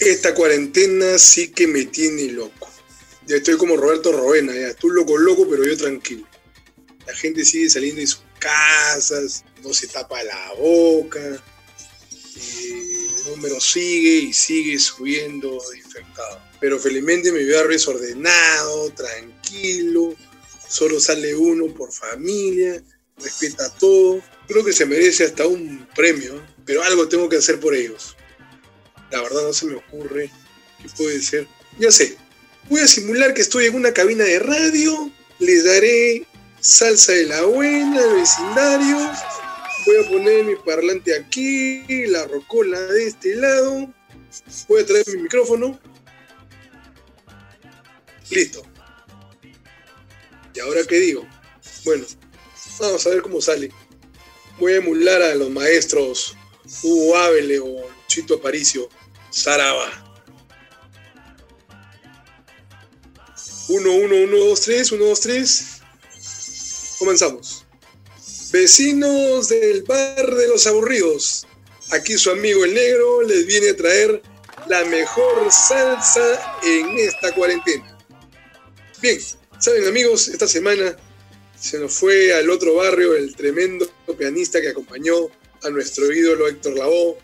Esta cuarentena sí que me tiene loco. Ya estoy como Roberto Roena, ya. Tú loco, loco, pero yo tranquilo. La gente sigue saliendo de sus casas, no se tapa la boca. el número sigue y sigue subiendo infectado. Pero felizmente mi barrio es ordenado, tranquilo. Solo sale uno por familia, respeta todo. Creo que se merece hasta un premio, pero algo tengo que hacer por ellos. La verdad no se me ocurre qué puede ser. Ya sé, voy a simular que estoy en una cabina de radio, les daré salsa de la buena vecindario, voy a poner mi parlante aquí, la rocola de este lado, voy a traer mi micrófono. Listo. ¿Y ahora qué digo? Bueno, vamos a ver cómo sale. Voy a emular a los maestros Hugo Ávele o Chito Aparicio Saraba. 1, 1, 1, 2, 3, 1, 2, 3. Comenzamos. Vecinos del bar de los aburridos. Aquí su amigo el negro les viene a traer la mejor salsa en esta cuarentena. Bien, saben amigos, esta semana se nos fue al otro barrio el tremendo pianista que acompañó a nuestro ídolo Héctor Lavoe,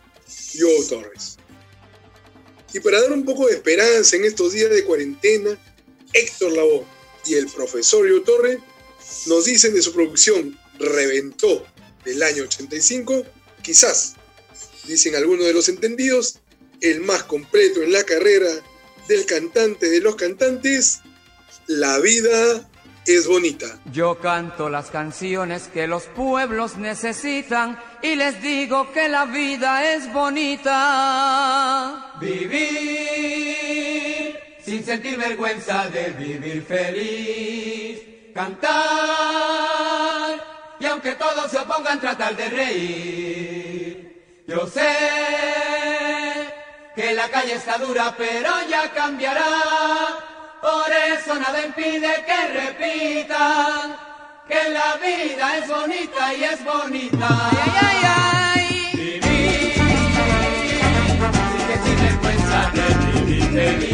Joe Torres. Y para dar un poco de esperanza en estos días de cuarentena, Héctor Lavoe y el profesor Joe Torres nos dicen de su producción Reventó del año 85, quizás, dicen algunos de los entendidos, el más completo en la carrera del cantante de los cantantes, La vida es bonita. Yo canto las canciones que los pueblos necesitan y les digo que la vida es bonita. Vivir sin sentir vergüenza de vivir feliz. Cantar y aunque todos se opongan tratar de reír. Yo sé que la calle está dura pero ya cambiará. Por eso nada impide que repitan que la vida es bonita y es bonita. Ay, ay, ay, Vivir. Sin que sin vergüenza de vivir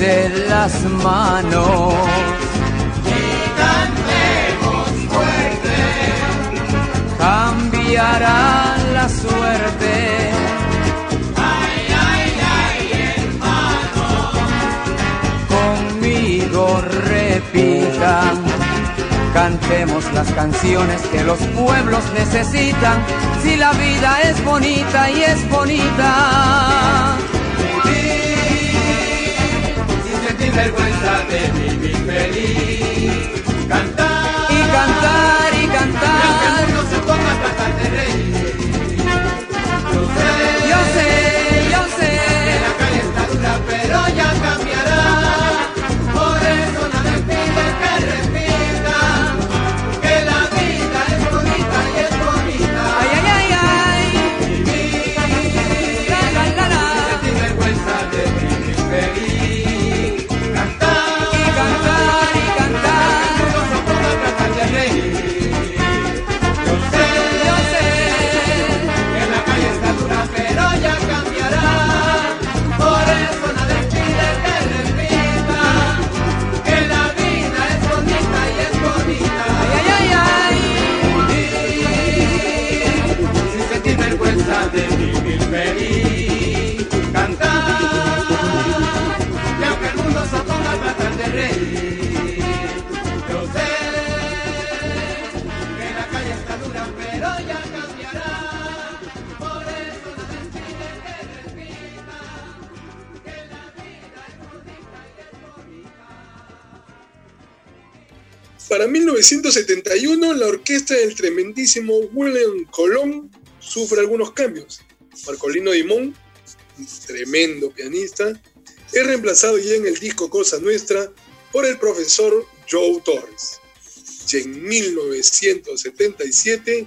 Agárrense las manos y cantemos fuerte. Cambiará la suerte. Ay, ay, ay, hermano. Conmigo repitan. Cantemos las canciones que los pueblos necesitan. Si la vida es bonita y es bonita. Vergüenza de vivir feliz. Cantar y cantar y cantar. Y que el mundo se ponga a tratar de reír. Para 1971, la orquesta del tremendísimo William Colón sufre algunos cambios. Marcolino Dimón, tremendo pianista, es reemplazado ya en el disco Cosa Nuestra por el profesor Joe Torres. Y en 1977,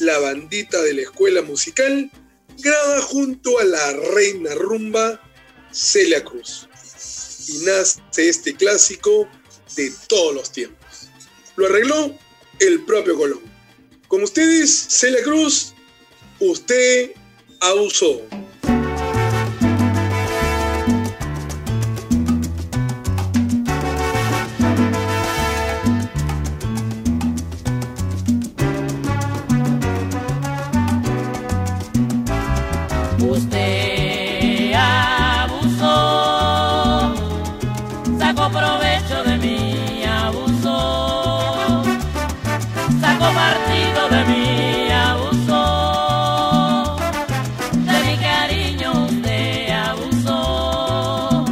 la bandita de la escuela musical graba junto a la reina rumba Celia Cruz. Y nace este clásico de todos los tiempos. Lo arregló el propio Colón. Con ustedes, Celia Cruz, usted abusó. Sacó partido de mí, abusó, de mi cariño usted abusó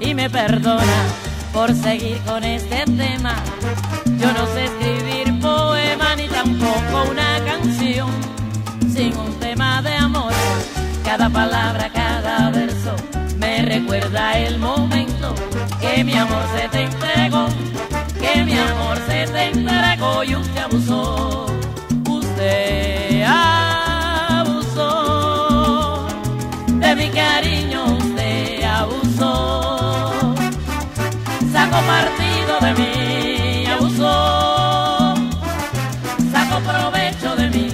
y me perdona por seguir con este tema. Yo no sé escribir poema ni tampoco una canción sin un tema de amor. Cada palabra, cada verso me recuerda el momento que mi amor se te entregó, mi amor se te entregó y usted abusó. Usted abusó de mi cariño, usted abusó. Sacó partido de mí, abusó. Sacó provecho de mí,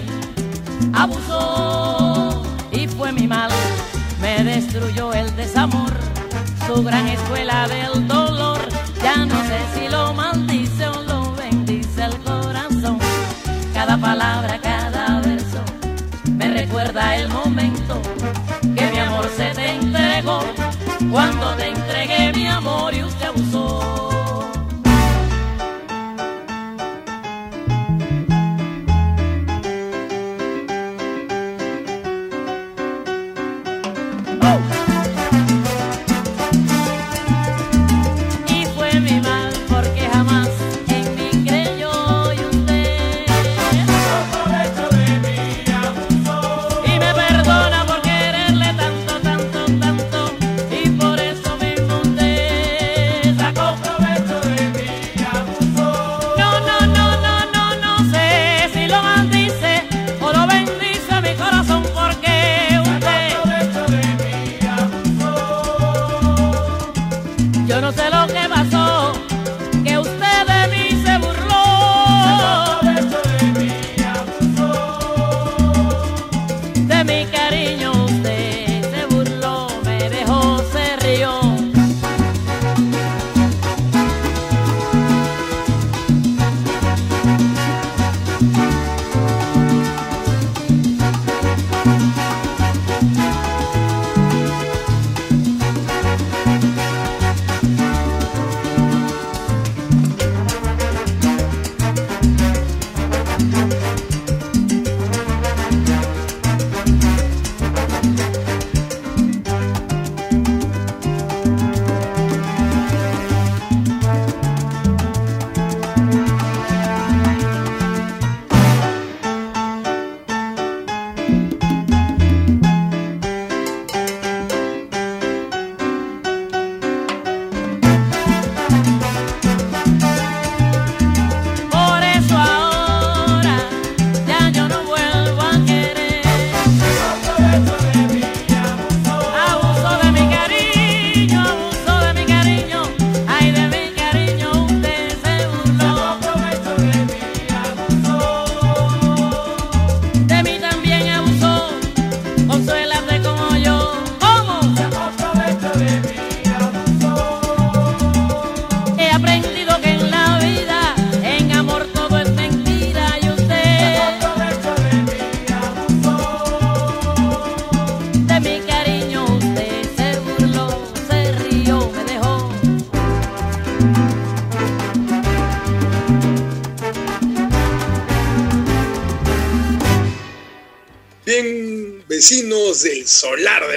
abusó y fue mi mal, me destruyó el desamor, su gran escuela del dolor,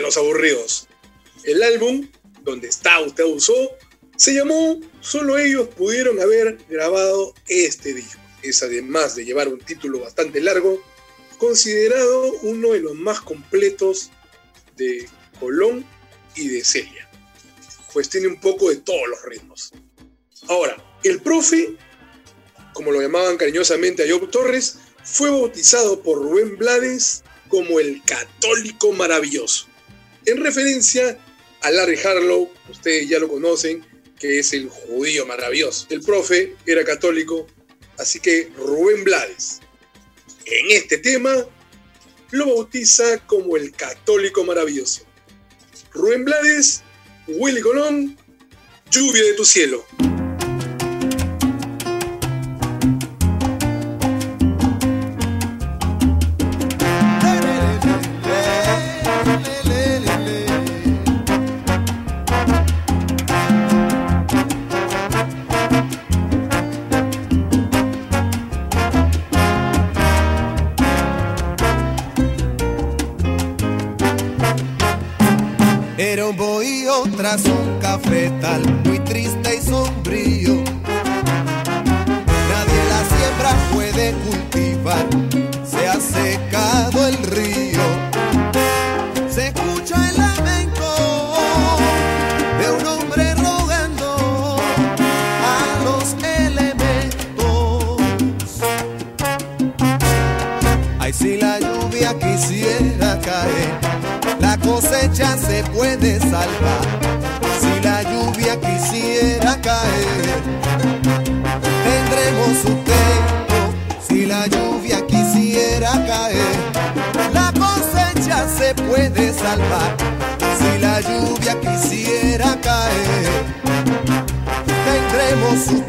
los Aburridos. El álbum, donde está usted usó, se llamó Solo ellos pudieron haber grabado este disco. Es además de llevar un título bastante largo, considerado uno de los más completos de Colón y de Celia. Pues tiene un poco de todos los ritmos. Ahora, el profe, como lo llamaban cariñosamente a Job Torres, fue bautizado por Rubén Blades como el católico maravilloso, en referencia a Larry Harlow, ustedes ya lo conocen, que es el judío maravilloso. El profe era católico, así que Rubén Blades, en este tema, lo bautiza como el católico maravilloso. Rubén Blades, Willy Colón, lluvia de tu cielo. Tras un cafetal muy triste y sombrío. Nadie la siembra puede cultivar, se ha secado el río. Se escucha el lamento de un hombre rogando a los elementos. Ay, si la lluvia quisiera caer cosecha se puede salvar. Si la lluvia quisiera caer, tendremos tiempo. Si la lluvia quisiera caer, la cosecha se puede salvar. Si la lluvia quisiera caer, tendremos un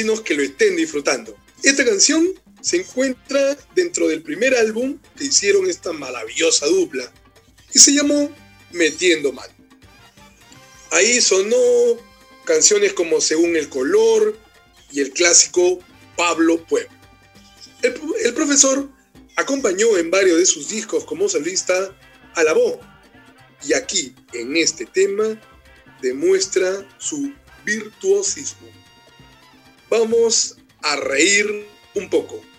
vecinos que lo estén disfrutando. Esta canción se encuentra dentro del primer álbum que hicieron esta maravillosa dupla y se llamó Metiendo Mano. Ahí sonó canciones como Según el color y el clásico Pablo Pueblo. El, el profesor acompañó en varios de sus discos como solista a la voz y aquí en este tema demuestra su virtuosismo. Vamos a reír un poco.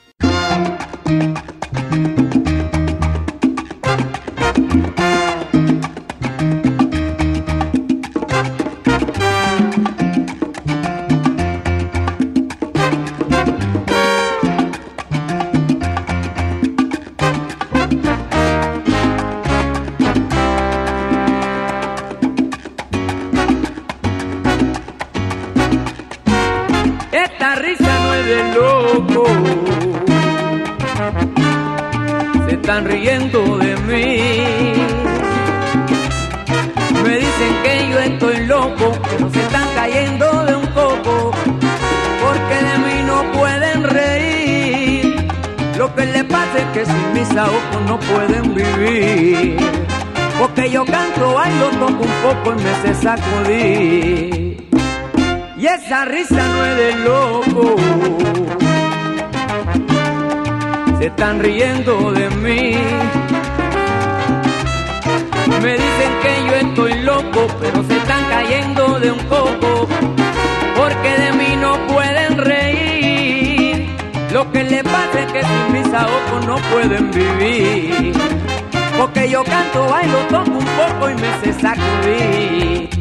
Sacudir. Y esa risa no es de loco. Se están riendo de mí. Me dicen que yo estoy loco, pero se están cayendo de un coco. Porque de mí no pueden reír. Lo que les pasa es que sin mis ojos no pueden vivir. Porque yo canto, bailo, toco un poco y me sé sacudir.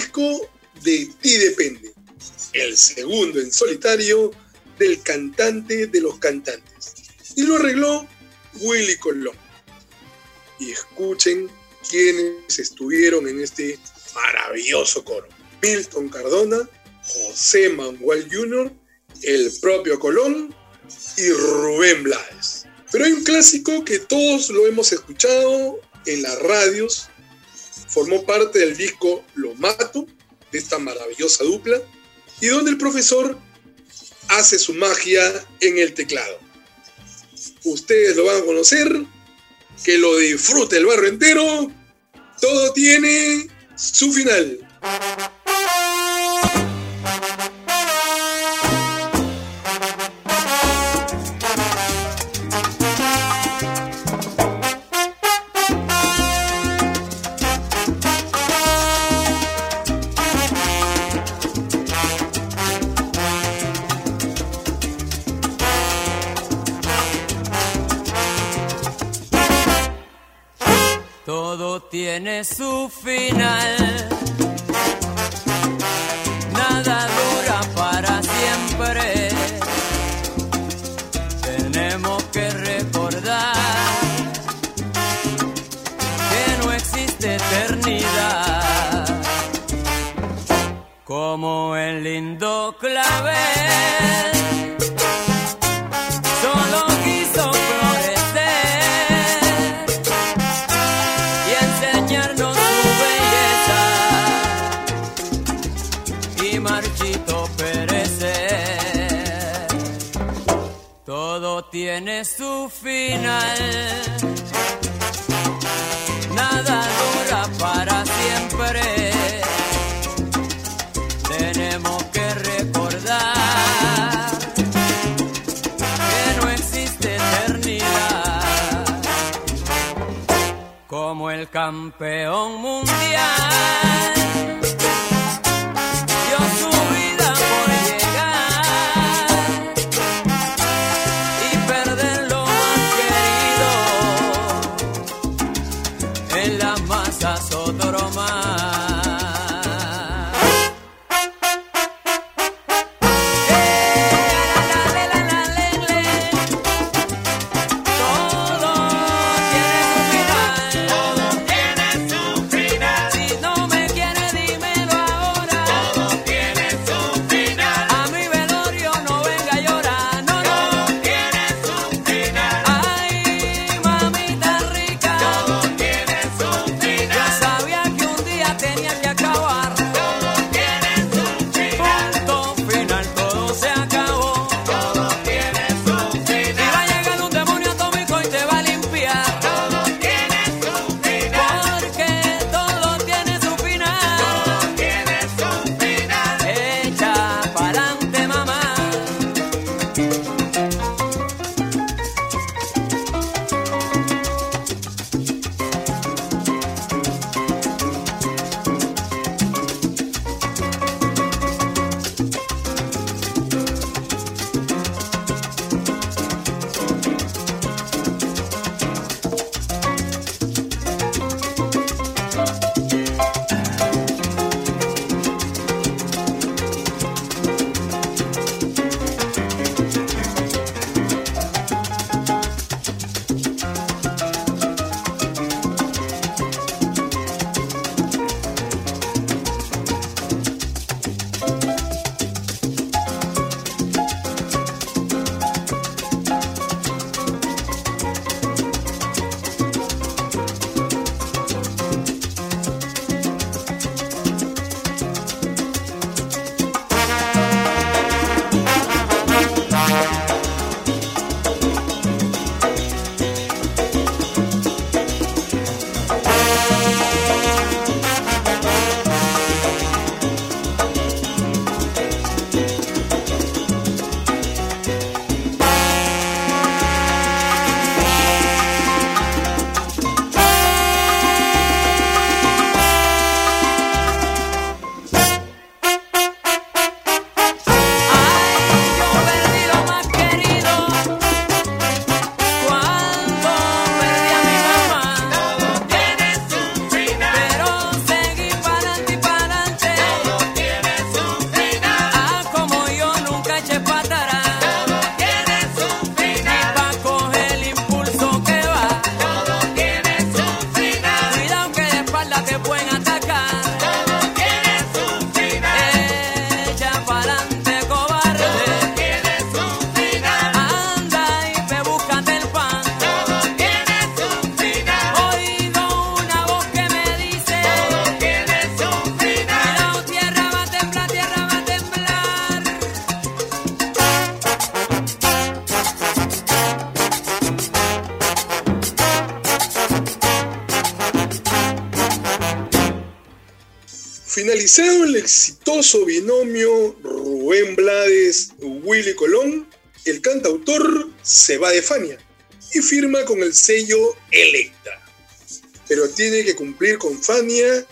Disco De ti depende, el segundo en solitario del cantante de los cantantes. Y lo arregló Willy Colón. Y escuchen quiénes estuvieron en este maravilloso coro. Milton Cardona, José Manuel Jr., el propio Colón y Rubén Blades. Pero hay un clásico que todos lo hemos escuchado en las radios formó parte del disco maravillosa dupla, y donde el profesor hace su magia en el teclado. Ustedes lo van a conocer, que lo disfrute el barrio entero, todo tiene su final. Tiene su final. Nada dura para siempre. Tenemos que recordar que no existe eternidad. Como el lindo clavel. Tiene su final. Nada dura para siempre. Tenemos que recordar que no existe eternidad. Como el campeón mundial. Finalizado el exitoso binomio Rubén Blades-Willy Colón, el cantautor se va de Fania y firma con el sello Electra. Pero tiene que cumplir con Fania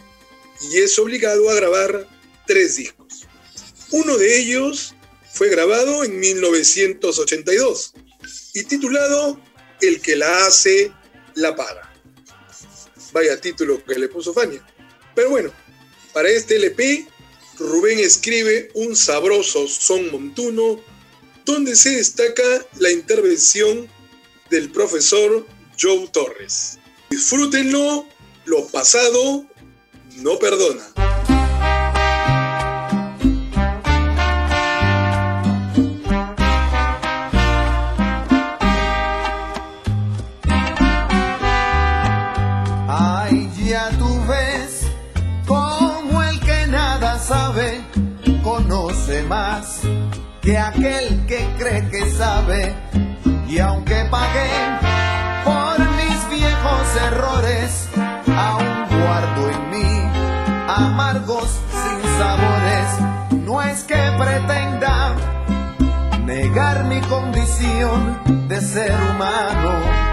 y es obligado a grabar tres discos. Uno de ellos fue grabado en 1982 y titulado El que la hace, la paga. Vaya título que le puso Fania. Pero bueno, para este LP, Rubén escribe un sabroso son montuno donde se destaca la intervención del profesor Joe Torres. Disfrútenlo, lo pasado no perdona. Más que aquel que cree que sabe. Y aunque pagué por mis viejos errores, aún guardo en mí amargos sin sabores. No es que pretenda negar mi condición de ser humano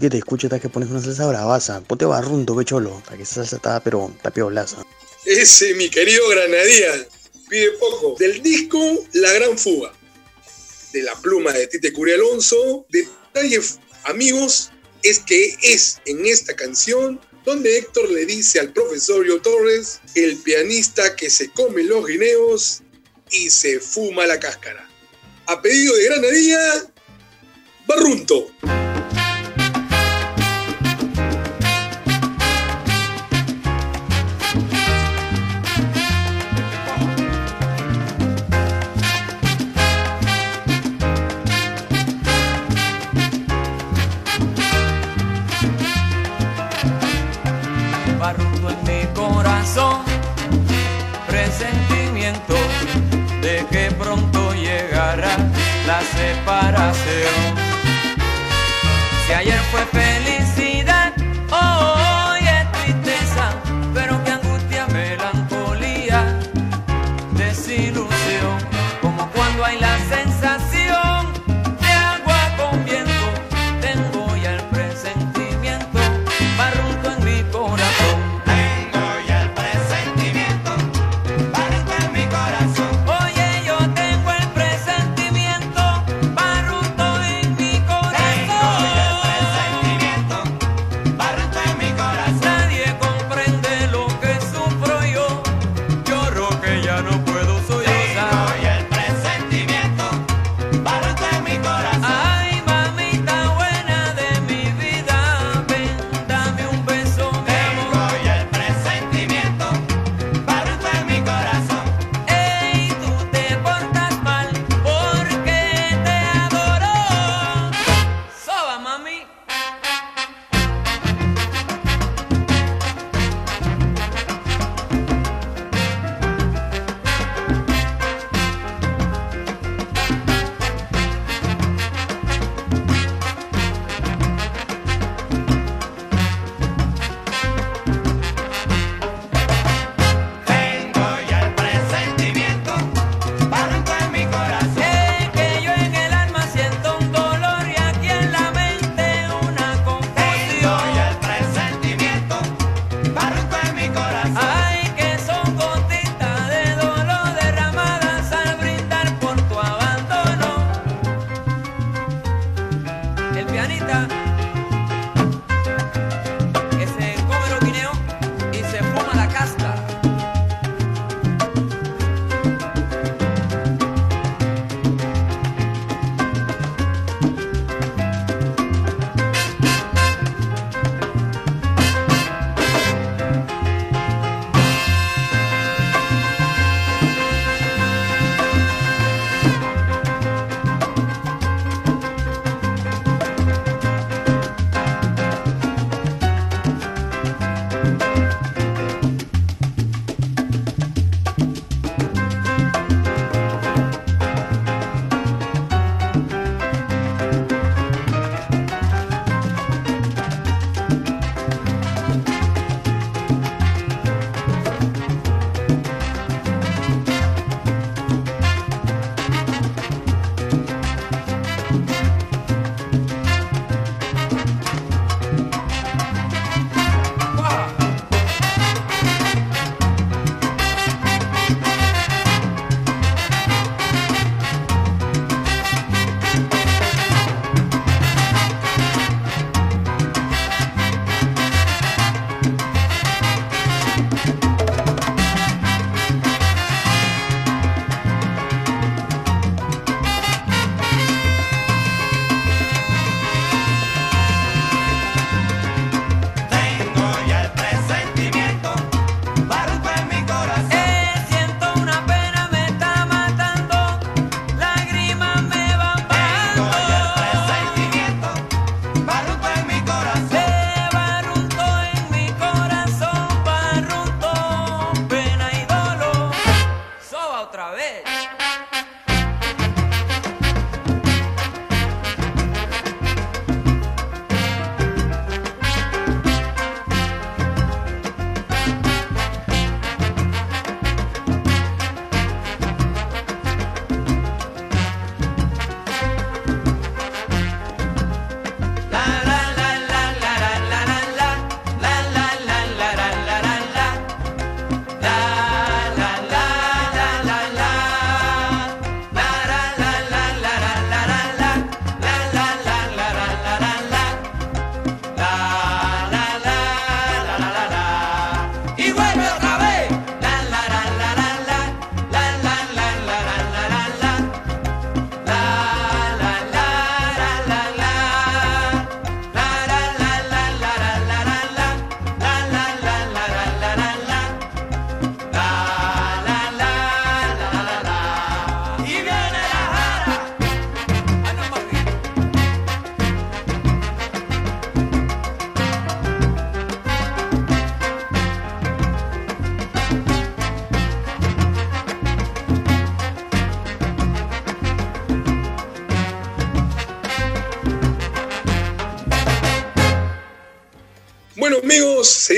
que te escucho, hasta que pones una salsa bravaza. Ponte barrunto, que cholo. Hasta que esa salsa está, pero está piolaza. Ese, mi querido Granadía, pide poco. Del disco La Gran Fuga. De la pluma de Tite Curia Alonso. Detalle, amigos, es que es en esta canción donde Héctor le dice al profesor Yo Torres, el pianista que se come los guineos y se fuma la cáscara. A pedido de Granadilla, Barrunto. Separación. Si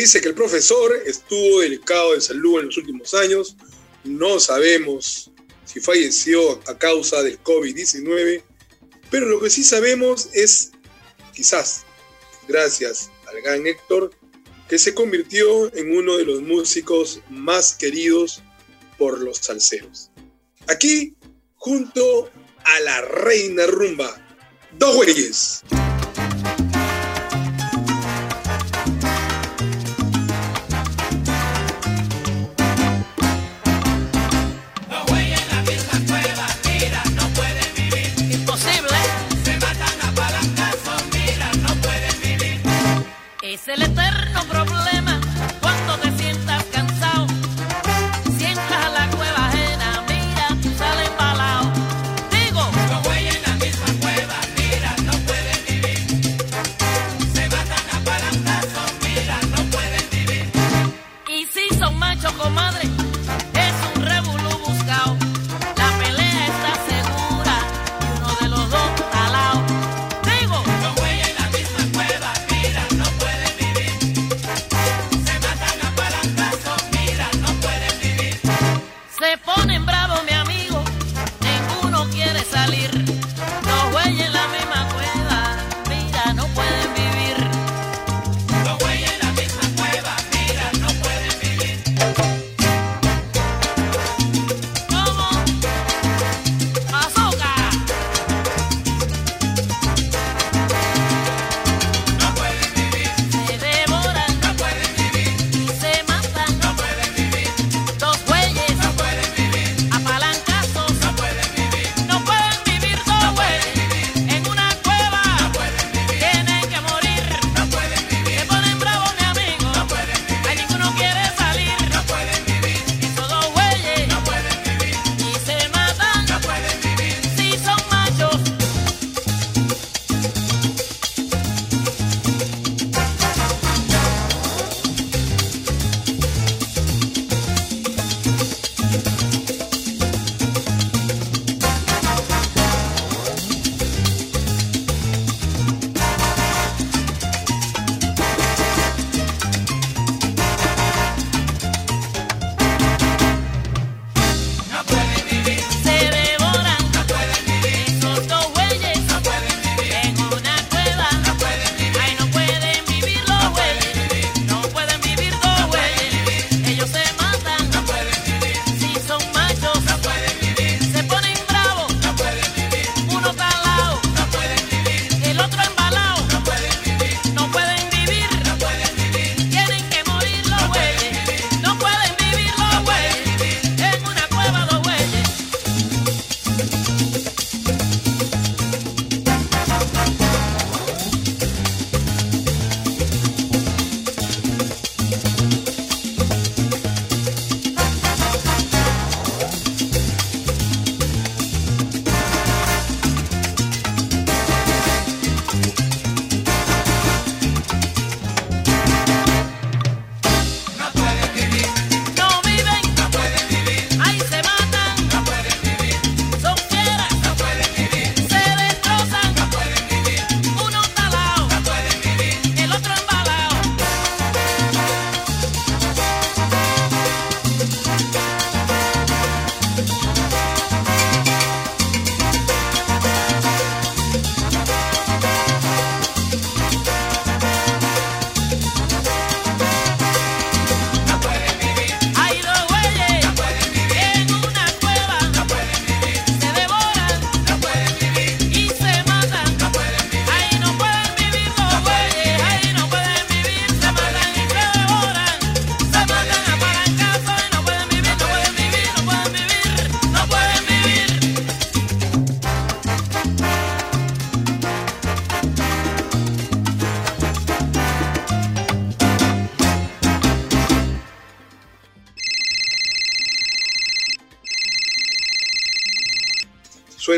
dice que el profesor estuvo delicado de salud en los últimos años. No sabemos si falleció a causa del COVID-19, pero lo que sí sabemos es, quizás, gracias al gran Héctor, que se convirtió en uno de los músicos más queridos por los salseros. Aquí, junto a la reina rumba, dos güeyes.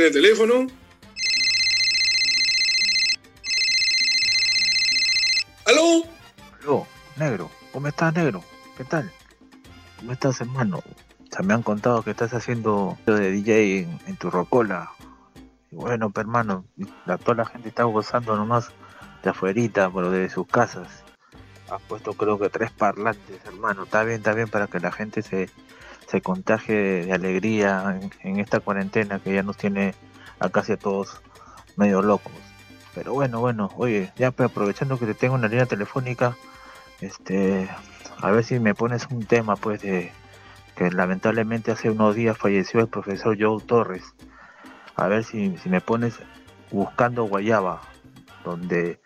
el teléfono. ¿Aló? Aló, negro. ¿Cómo estás, negro? ¿Qué tal? ¿Cómo estás, hermano? O sea, me han contado que estás haciendo de DJ en, tu rocola. Y bueno, pero, hermano, la, toda la gente está gozando nomás de afuerita, pero de sus casas. Has puesto creo que tres parlantes, hermano. Está bien, está bien para que la gente se, se contagie de alegría en, esta cuarentena que ya nos tiene a casi a todos medio locos. Pero bueno, bueno, oye, ya pues, aprovechando que te tengo en la línea telefónica, este, a ver si me pones un tema, pues, de que lamentablemente hace unos días falleció el profesor Joe Torres. A ver si, si me pones Buscando Guayaba, donde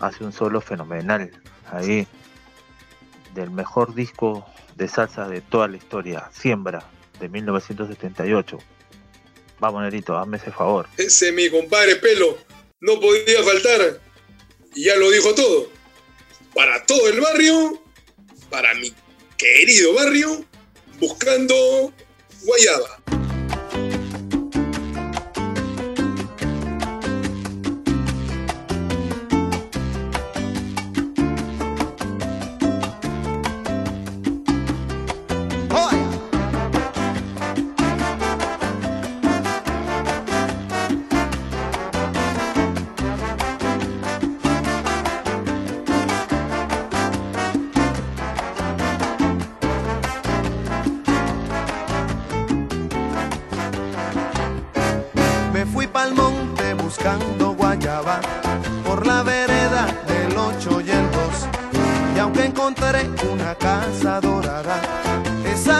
hace un solo fenomenal, ahí, del mejor disco de salsa de toda la historia, Siembra, de 1978. Vamos, Nerito, hazme ese favor. Ese mi compadre Pelo no podía faltar. Y ya lo dijo todo. Para todo el barrio, para mi querido barrio, buscando Guayaba.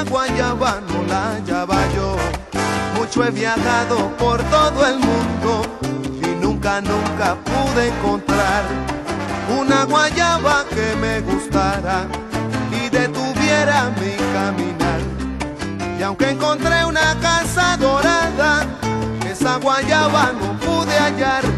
Guayaba no la hallaba yo. Mucho he viajado por todo el mundo y nunca, nunca pude encontrar una guayaba que me gustara y detuviera mi caminar. Y aunque encontré una casa dorada, esa guayaba no pude hallar.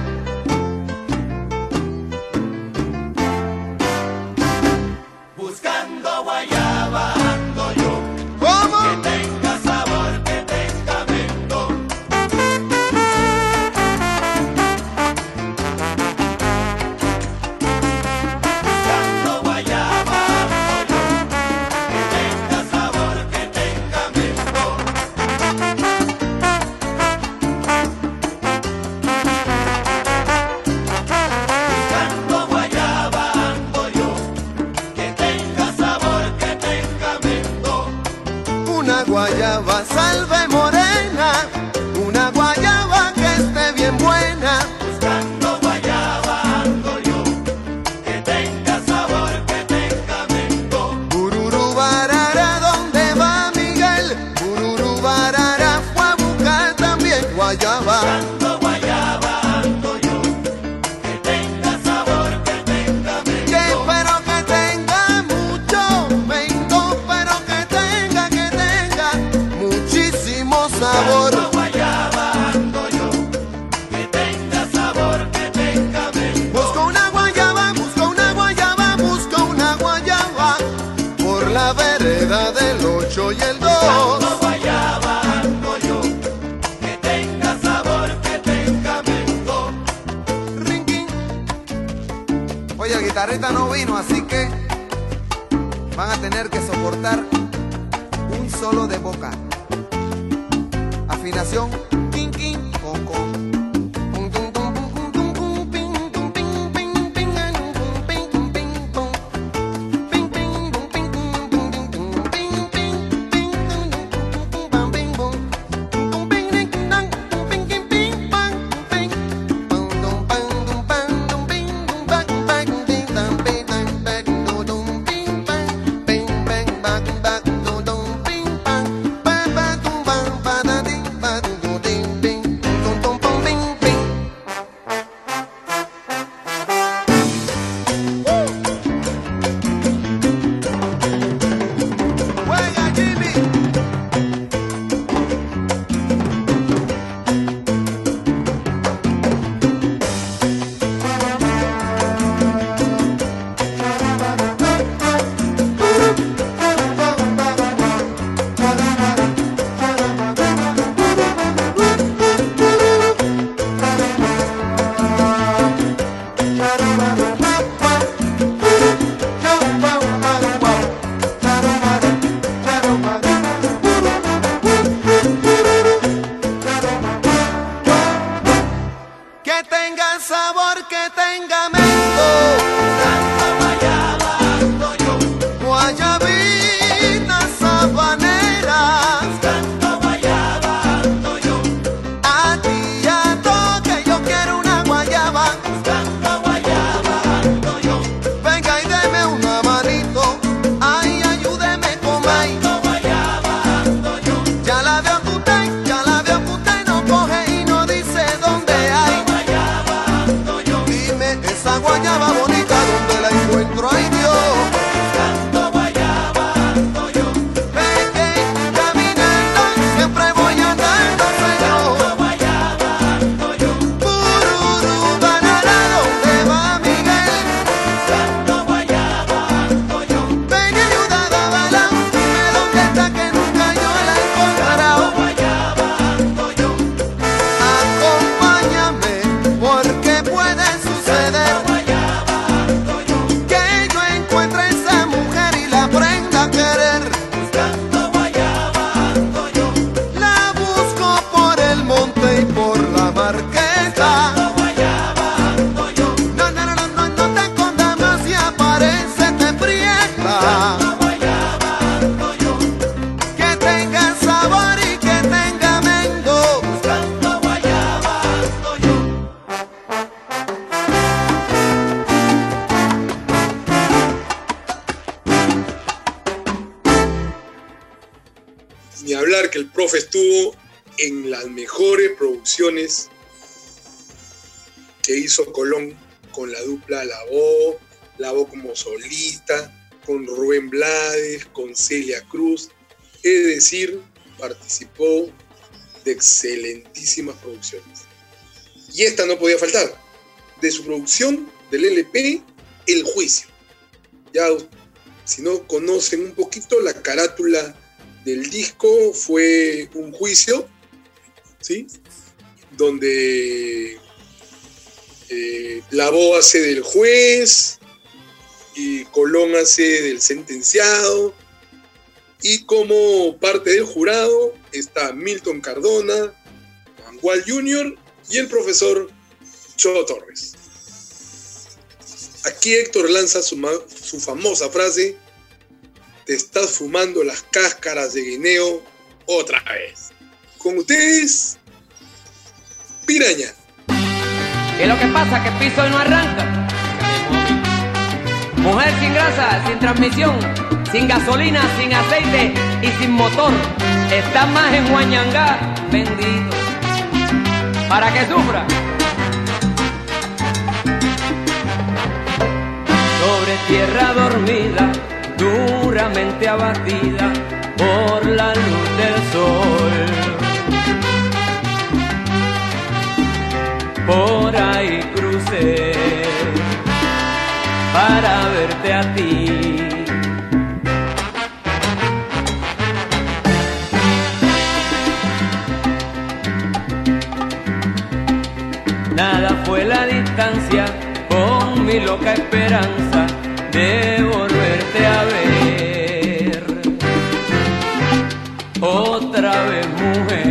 Hizo Colón con la dupla Lavó, Lavó como solista, con Rubén Blades, con Celia Cruz. Es decir, participó de excelentísimas producciones. Y esta no podía faltar. De su producción del LP, El Juicio. Ya, si no conocen un poquito, la carátula del disco fue un juicio, ¿sí? Donde eh, Lavó hace del juez y Colón hace del sentenciado. Y como parte del jurado está Milton Cardona, Mangual Jr. y el profesor Cho Torres. Aquí Héctor lanza su, su famosa frase, te estás fumando las cáscaras de guineo otra vez. Con ustedes, Piraña. ¿Qué es lo que pasa? Que el piso no arranca. Mujer sin grasa, sin transmisión, sin gasolina, sin aceite y sin motor. Está más en Huañangá, bendito. Para que sufra. Sobre tierra dormida, duramente abatida por la luz del sol. Por ahí crucé para verte a ti. Nada fue la distancia con mi loca esperanza de volverte a ver. Otra vez mujer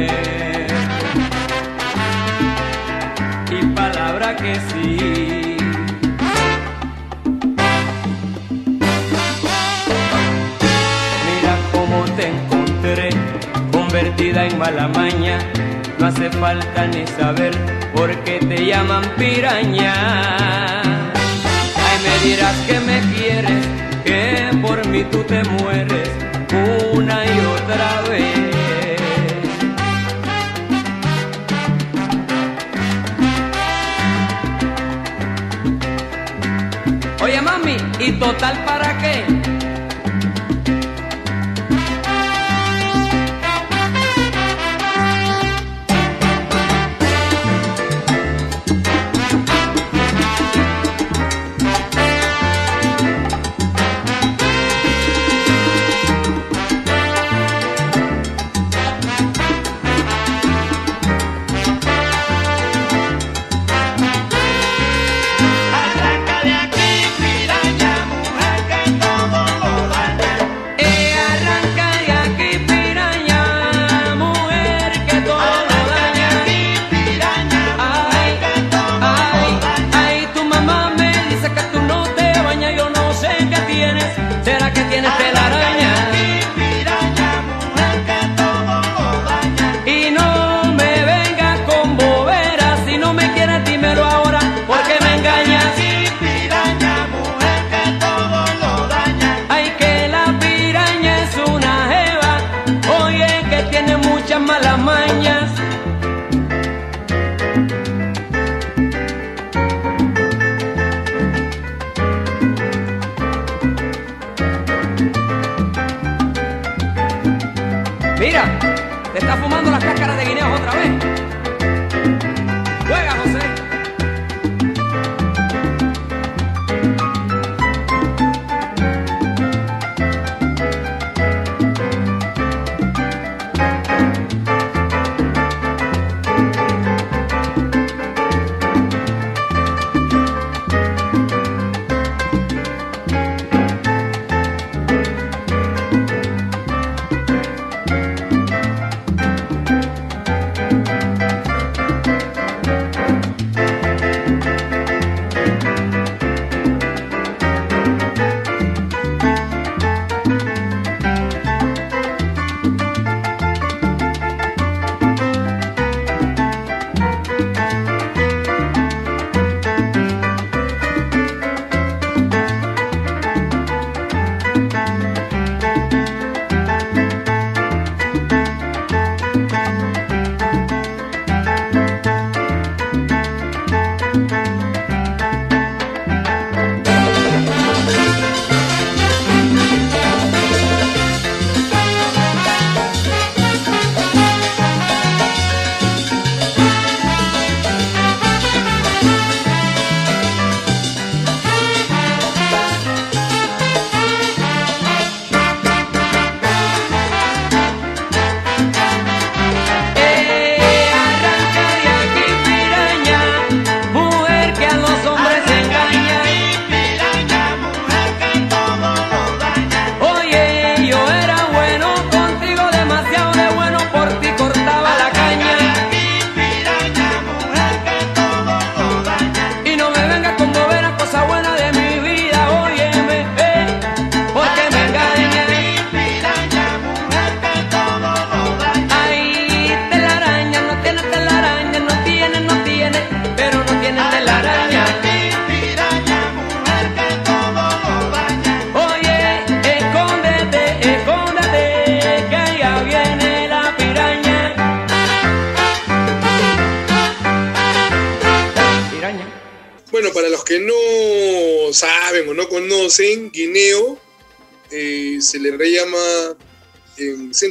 que sí. Mira cómo te encontré, convertida en mala maña. No hace falta ni saber por qué te llaman piraña. Ay, me dirás que me quieres, que por mí tú te mueres una y otra vez. ¿Y total para qué?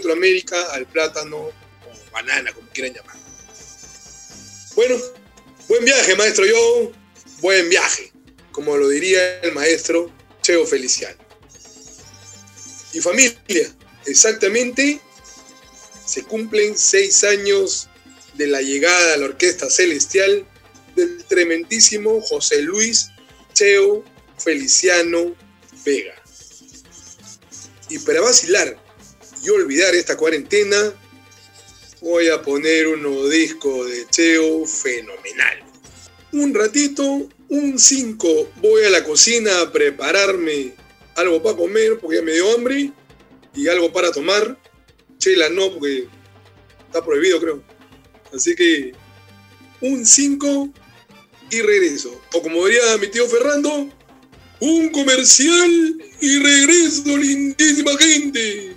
Centroamérica al plátano o banana, como quieran llamar. Bueno, buen viaje, maestro yo, buen viaje, como lo diría el maestro Cheo Feliciano. Y familia, exactamente se cumplen seis años de la llegada a la Orquesta Celestial del tremendísimo José Luis Cheo Feliciano Vega. Y para vacilar y olvidar esta cuarentena, voy a poner un nuevo disco de Cheo fenomenal. Un ratito, un 5, voy a la cocina a prepararme algo para comer porque ya me dio hambre y algo para tomar. Chela no, porque está prohibido, creo. Así que un 5 y regreso. O como diría mi tío Ferrando, un comercial y regreso, lindísima gente.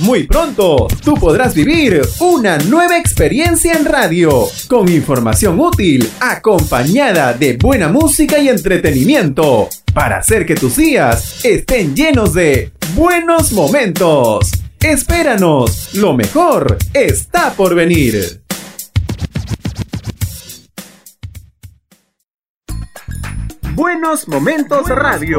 Muy pronto, tú podrás vivir una nueva experiencia en radio, con información útil, acompañada de buena música y entretenimiento, para hacer que tus días estén llenos de buenos momentos. Espéranos, lo mejor está por venir. Buenos Momentos Radio.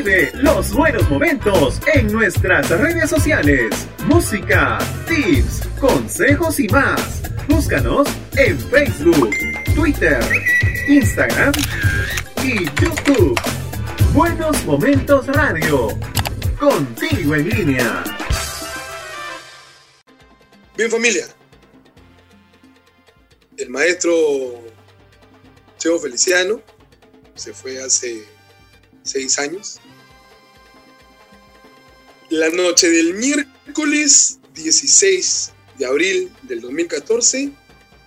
Los buenos momentos en nuestras redes sociales. Música, tips, consejos y más. Búscanos en Facebook, Twitter, Instagram y YouTube. Buenos Momentos Radio. Contigo en línea. Bien familia, el maestro Cheo Feliciano se fue hace seis años. La noche del miércoles 16 de abril del 2014,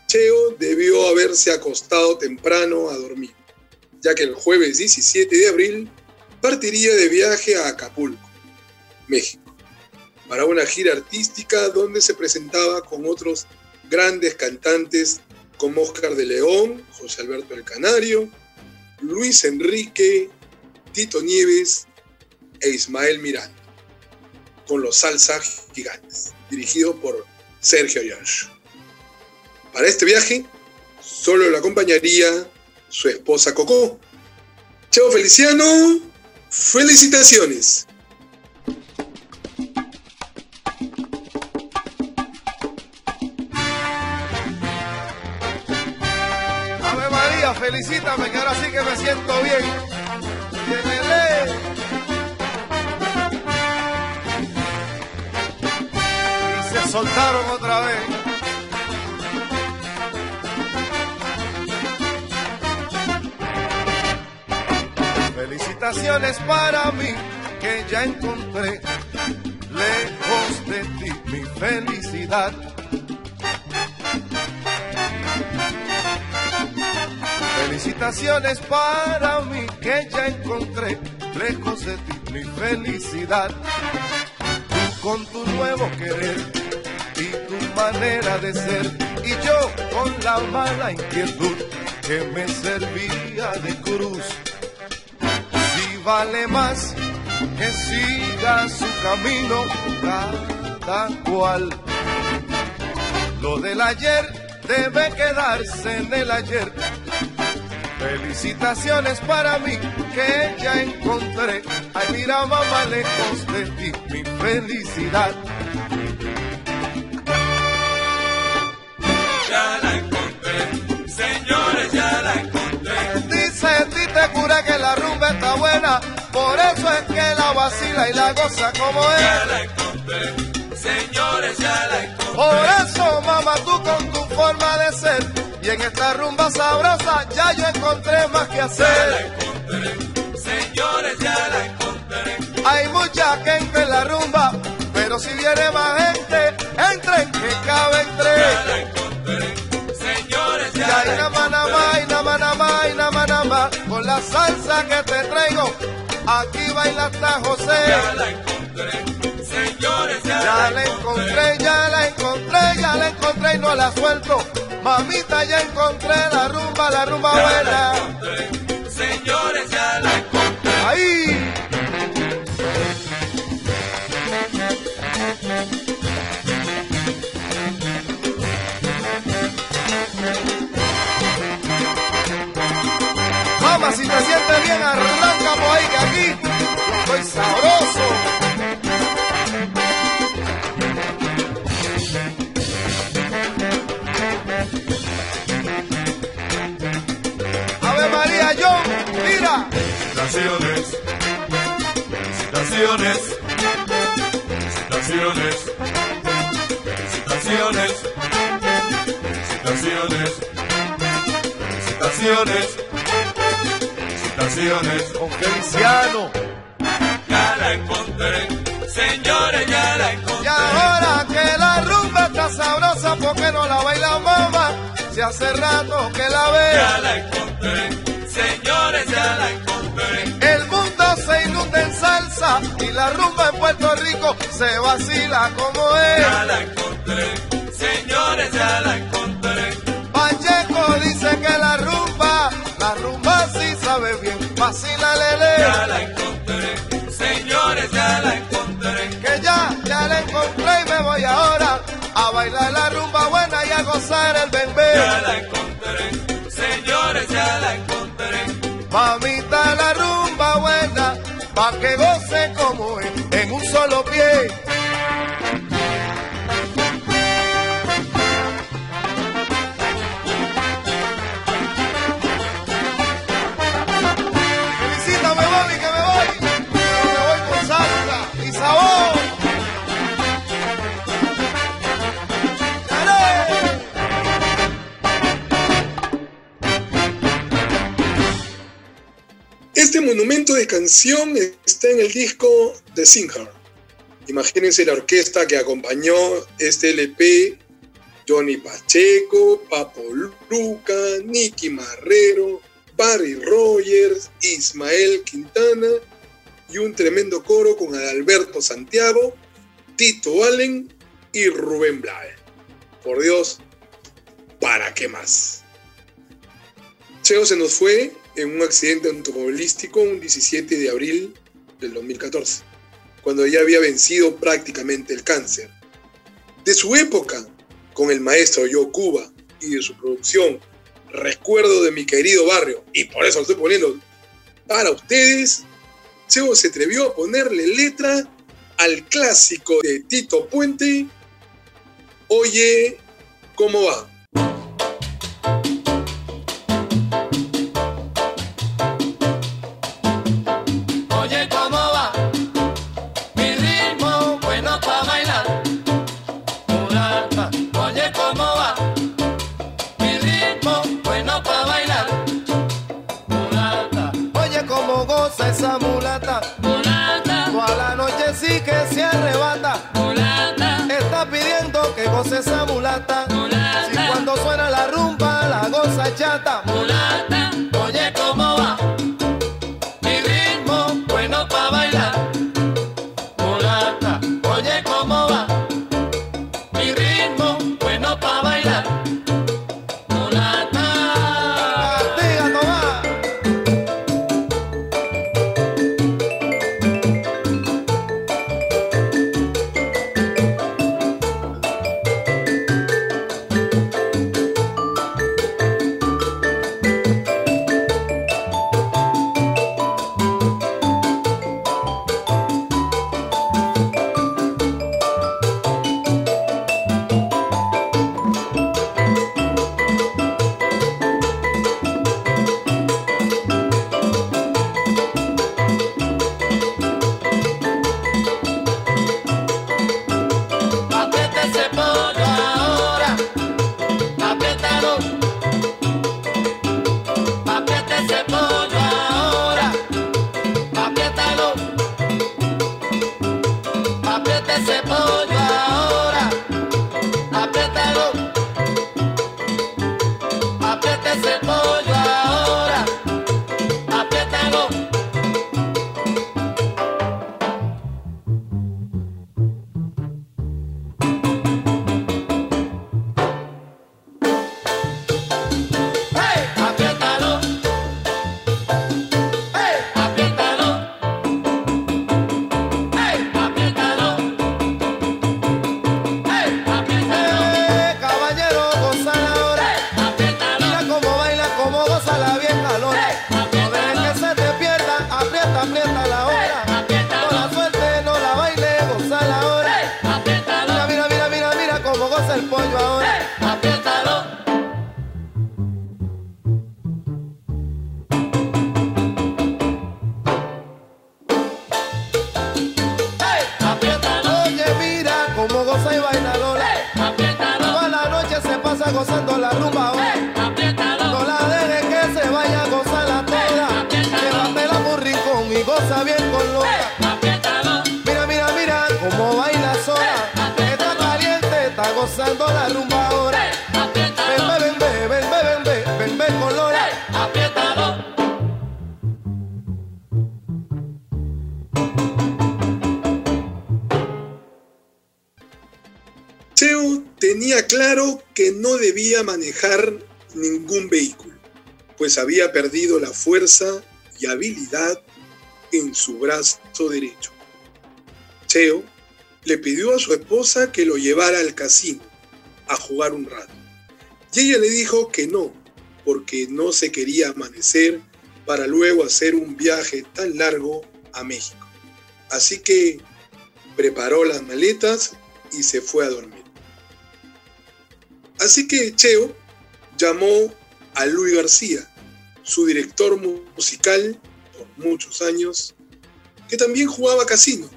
Cheo debió haberse acostado temprano a dormir, ya que el jueves 17 de abril partiría de viaje a Acapulco, México, para una gira artística donde se presentaba con otros grandes cantantes como Oscar de León, José Alberto el Canario, Luis Enrique, Tito Nieves e Ismael Miranda, con los Salsa Gigantes, dirigido por Sergio Yosh. Para este viaje, solo lo acompañaría su esposa Coco. Chao Feliciano, felicitaciones. Ave María, felicítame que ahora sí que me siento bien. Llévele. Y se soltaron otra vez. Felicitaciones para mí que ya encontré lejos de ti mi felicidad. Felicitaciones para mí que ya encontré lejos de ti mi felicidad. Con tu nuevo querer manera de ser y yo con la mala inquietud que me servía de cruz. Si vale más que siga su camino cada cual. Lo del ayer debe quedarse en el ayer. Felicitaciones para mí que ya encontré. Ay, mira, mamá, lejos de ti mi felicidad. La buena. Por eso es que la vacila y la goza como Ya es. la encontré, señores, ya la encontré. Por eso, mamá, tú con tu forma de ser. Y en esta rumba sabrosa ya yo encontré más que Ya la hacer. encontré, señores, ya la encontré. Hay mucha gente en la rumba, pero si viene más gente, entren que cabe Ya entre. la encontré, señores, ya la nama la salsa que te traigo, aquí baila hasta Ya José. la encontré, señores, ya, Ya la encontré, ya la encontré, ya la encontré y no la suelto. Mamita, ya encontré la rumba, la rumba Ya la buena. encontré, señores, ya la encontré. Ahí. Si te sientes bien, arranca por ahí que aquí yo estoy sabroso. Ave María, John, mira. Felicitaciones, felicitaciones, felicitaciones, felicitaciones, felicitaciones, felicitaciones, felicitaciones. Con Feliciano. Ya la encontré, señores, ya la Y encontré. ahora que la rumba está sabrosa, ¿por qué no la baila mamá? Si hace rato que la Ya ve. la encontré, señores, ya la encontré. El mundo se inunda en salsa y la rumba en Puerto Rico se vacila como es. Ya la encontré, señores, ya la encontré. Pacheco dice que la sabe bien, vacila lele. Ya la encontré, señores, ya la encontré. Que ya, ya la encontré y me voy ahora a bailar la rumba buena y a gozar el bembé. Ya la encontré, señores, ya la encontré. Mamita la rumba buena, pa' que Este monumento de canción está en el disco de Singer. Imagínense la orquesta que acompañó este LP. Johnny Pacheco, Papo Luca, Nicky Marrero, Barry Rogers, Ismael Quintana y un tremendo coro con Adalberto Santiago, Tito Allen y Rubén Blades. Por Dios, ¿para qué más? Cheo se nos fue en un accidente automovilístico un 17 de abril del 2014, cuando ya había vencido prácticamente el cáncer. De su época con el maestro Yo Cuba y de su producción Recuerdo de mi querido barrio, y por eso lo estoy poniendo para ustedes, Cheo se atrevió a ponerle letra al clásico de Tito Puente, Oye, ¿cómo va? Perdido la fuerza y habilidad en su brazo derecho. Cheo le pidió a su esposa que lo llevara al casino a jugar un rato. Y ella le dijo que no, porque no se quería amanecer para luego hacer un viaje tan largo a México. Así que preparó las maletas y se fue a dormir. Así que Cheo llamó a Luis García, su director musical por muchos años, que también jugaba casino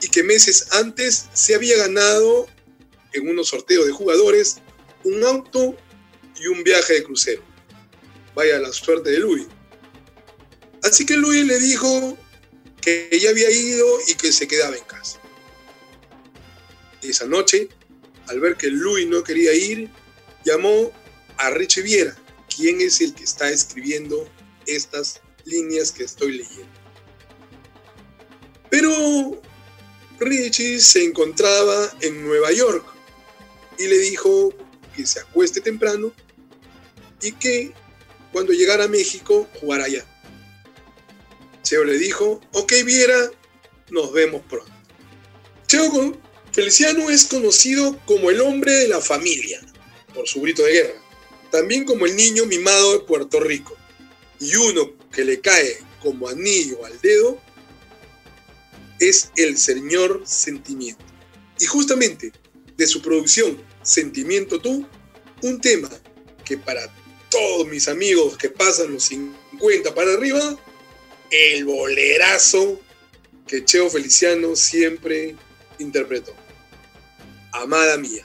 y que meses antes se había ganado en unos sorteos de jugadores un auto y un viaje de crucero. Vaya la suerte de Luis. Así que Luis le dijo que ya había ido y que se quedaba en casa. Esa noche, al ver que Luis no quería ir, llamó a Richie Viera, quien es el que está escribiendo estas líneas que estoy leyendo. Pero Richie se encontraba en Nueva York y le dijo que se acueste temprano y que cuando llegara a México jugara allá. Cheo le dijo, ok Viera, nos vemos pronto. Cheo Feliciano es conocido como el hombre de la familia, por su grito de guerra, también como el niño mimado de Puerto Rico, y uno que le cae como anillo al dedo es el señor Sentimiento. Y justamente de su producción Sentimiento Tú, un tema que para todos mis amigos que pasan los 50 para arriba, el bolerazo que Cheo Feliciano siempre interpretó. Amada mía.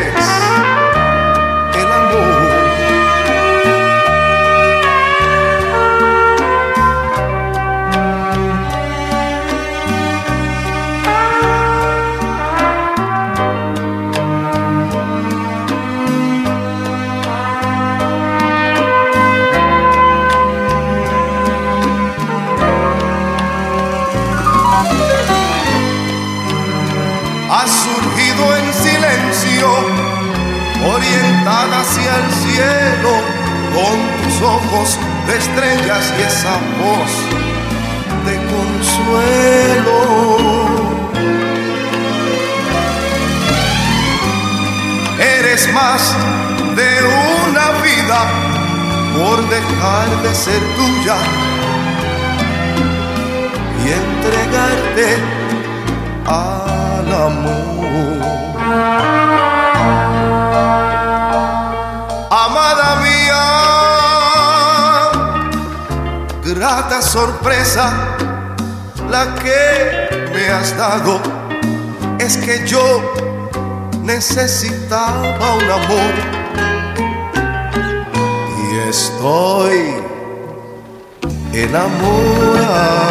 estrellas y esa voz de consuelo. Eres más de una vida por dejar de ser tuya y entregarte al amor. Sorpresa la que me has dado es que yo necesitaba un amor y estoy enamorado.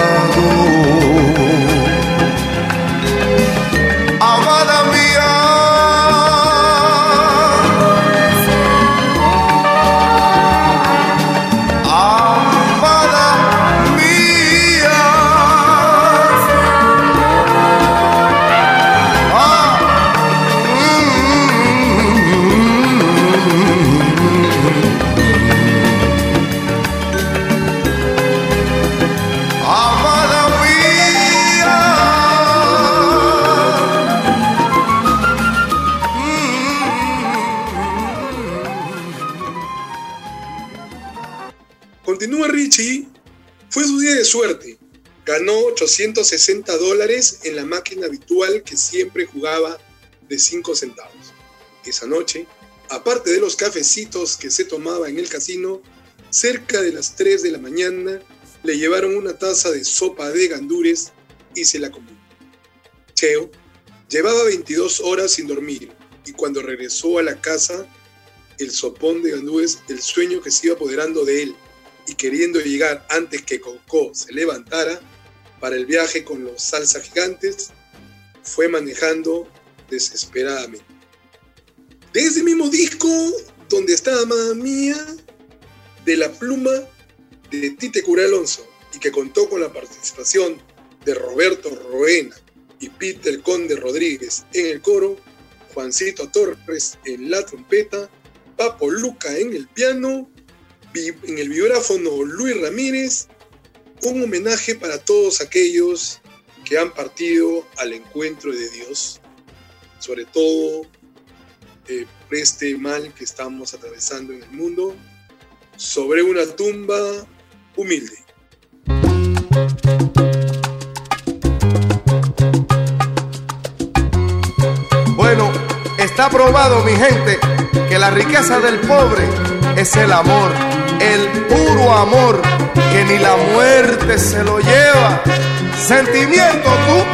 Suerte. Ganó 860 dólares en la máquina habitual que siempre jugaba de 5 centavos. Esa noche, aparte de los cafecitos que se tomaba en el casino, cerca de las 3 de la mañana le llevaron una taza de sopa de gandures y se la comió. Cheo llevaba 22 horas sin dormir y cuando regresó a la casa, el sopón de gandures, el sueño que se iba apoderando de él y queriendo llegar antes que Coco se levantara para el viaje con los salsa gigantes, fue manejando desesperadamente. De ese mismo disco, donde está Amada Mía, de la pluma de Tite Cura Alonso, y que contó con la participación de Roberto Roena y Peter Conde Rodríguez en el coro, Juancito Torres en la trompeta, Papo Luca en el piano, en el vibráfono Luis Ramírez, un homenaje para todos aquellos que han partido al encuentro de Dios, sobre todo eh, por este mal que estamos atravesando en el mundo, sobre una tumba humilde. Bueno, está probado, mi gente, que la riqueza del pobre es el amor, el puro amor, que ni la muerte se lo lleva. Sentimiento tú.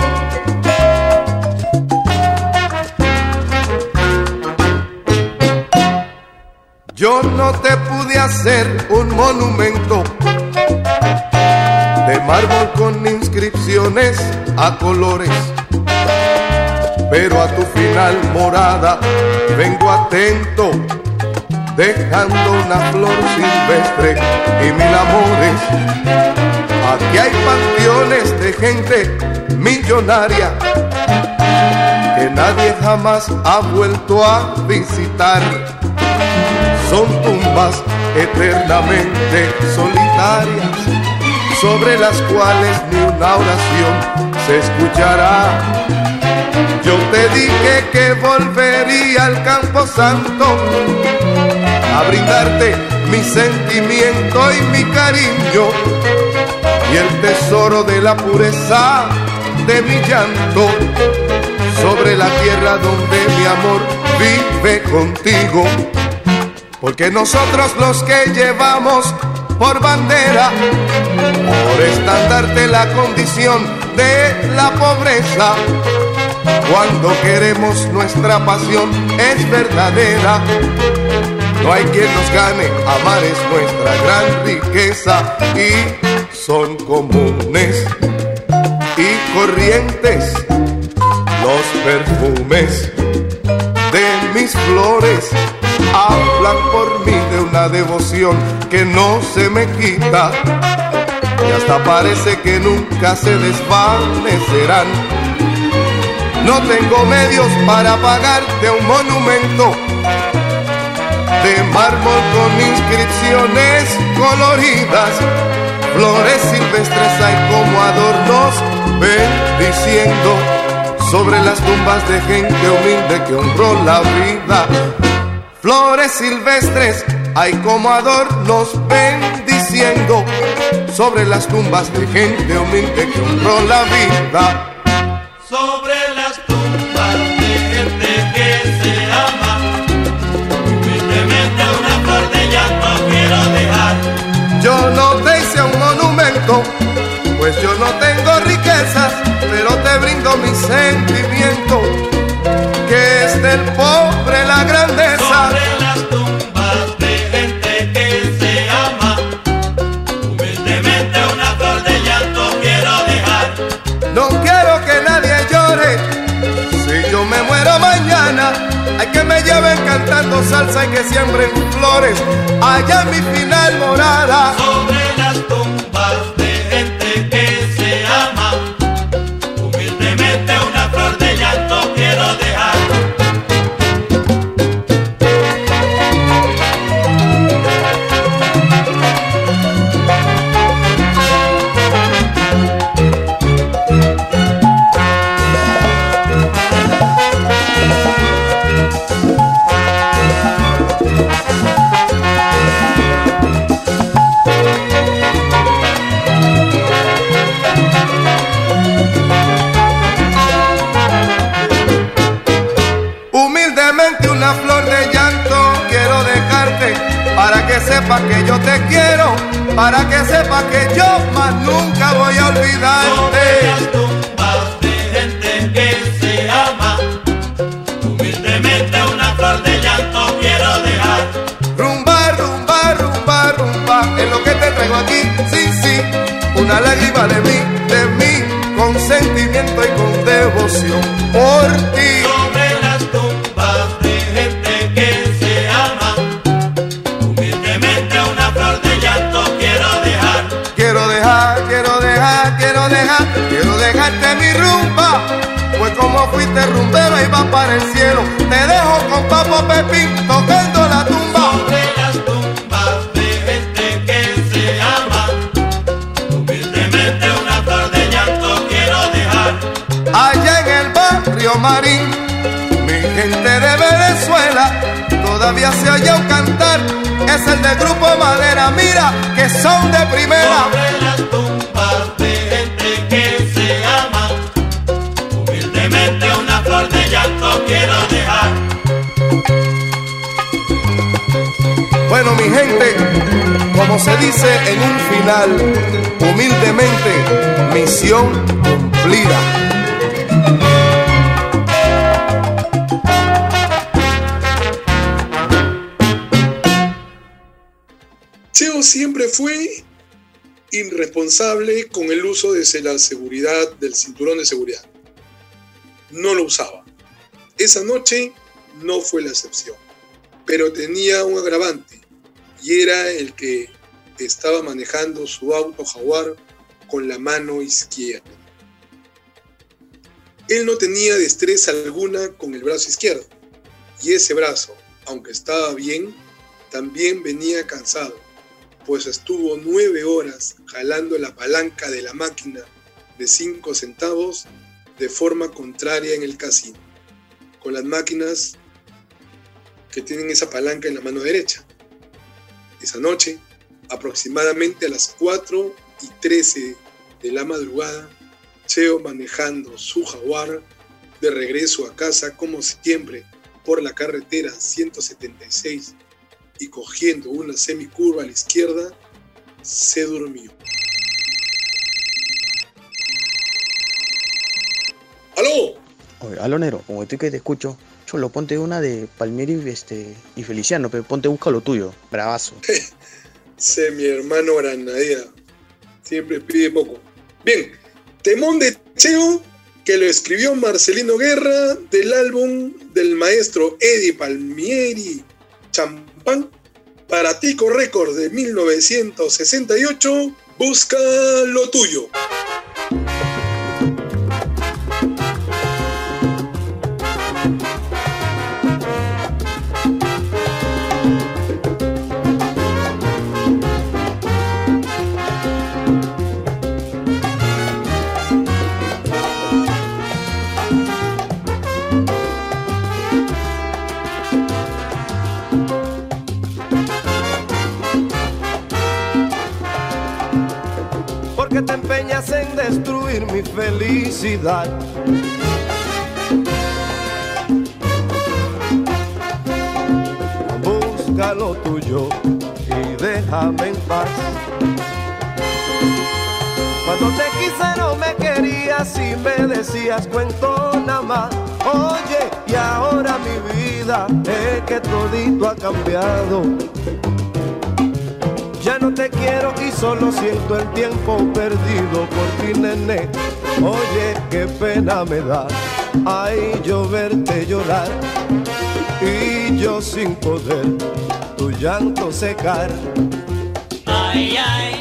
Yo no te pude hacer un monumento de mármol con inscripciones a colores pero a tu final morada vengo atento, dejando una flor silvestre y mil amores. Aquí hay panteones de gente millonaria que nadie jamás ha vuelto a visitar. Son tumbas eternamente solitarias, sobre las cuales ni una oración se escuchará. Yo te dije que volvería al campo santo a brindarte mi sentimiento y mi cariño y el tesoro de la pureza de mi llanto sobre la tierra donde mi amor vive contigo. Porque nosotros los que llevamos por bandera, por estandarte la condición de la pobreza. Cuando queremos nuestra pasión es verdadera. No hay quien nos gane, amar es nuestra gran riqueza y son comunes y corrientes los perfumes de mis flores hablan por mí de una devoción que no se me quita y hasta parece que nunca se desvanecerán. No tengo medios para pagarte un monumento de mármol con inscripciones coloridas, flores silvestres hay como adornos bendiciendo sobre las tumbas de gente humilde que honró la vida. Flores silvestres hay como adornos bendiciendo sobre las tumbas de gente humilde que honró la vida. Sobre Yo no te hice un monumento, pues yo no tengo riquezas, pero te brindo mi sentimiento, que es del pobre la grandeza. Cantando salsa y que siembren flores allá mi final morada. Sobre las para que yo te quiero, para que sepas que yo más nunca voy a Sobre olvidarte. las tumbas de gente que se ama, humildemente una flor de llanto quiero dejar. Rumba, rumba, rumba, rumba, es lo que te traigo aquí, sí, sí, una lágrima de mí, como fuiste rumbero y vas para el cielo, te dejo con Papo Pepín tocando la tumba. Sobre las tumbas de gente que se ama, humildemente una flor de llanto quiero dejar. Allá en el barrio Marín, mi gente de Venezuela, todavía se oye un cantar, es el del grupo Madera, mira que son de primera. Sobre las tumbas Bueno, mi gente, como se dice en un final, humildemente, misión cumplida. Cheo siempre fue irresponsable con el uso de la seguridad, del cinturón de seguridad. No lo usaba. Esa noche no fue la excepción, pero tenía un agravante y era el que estaba manejando su auto jaguar con la mano izquierda. Él no tenía destreza alguna con el brazo izquierdo y ese brazo, aunque estaba bien, también venía cansado pues estuvo nueve horas jalando la palanca de la máquina de cinco centavos de forma contraria en el casino, con las máquinas que tienen esa palanca en la mano derecha. Esa noche, aproximadamente a las 4 y 13 de la madrugada, Cheo manejando su jaguar de regreso a casa como siempre por la carretera 176 y cogiendo una semicurva a la izquierda, se durmió. ¡Aló! Oye, aló, negro, como estoy que te escucho, cholo, ponte una de Palmieri este, y Feliciano, pero ponte busca lo tuyo, bravazo. Sé mi hermano Granadera. Siempre pide poco. Bien, temón de Cheo que lo escribió Marcelino Guerra del álbum del maestro Eddie Palmieri, Champán, para Tico Record de 1968, Busca lo tuyo. Te empeñas en destruir mi felicidad. Busca lo tuyo y déjame en paz. Cuando te quise no me querías y me decías cuento nada más. Oye, y ahora mi vida es que todito ha cambiado. Quiero y solo siento el tiempo perdido por ti, nene. Oye, qué pena me da, ay, yo verte llorar y yo sin poder tu llanto secar. Ay, ay,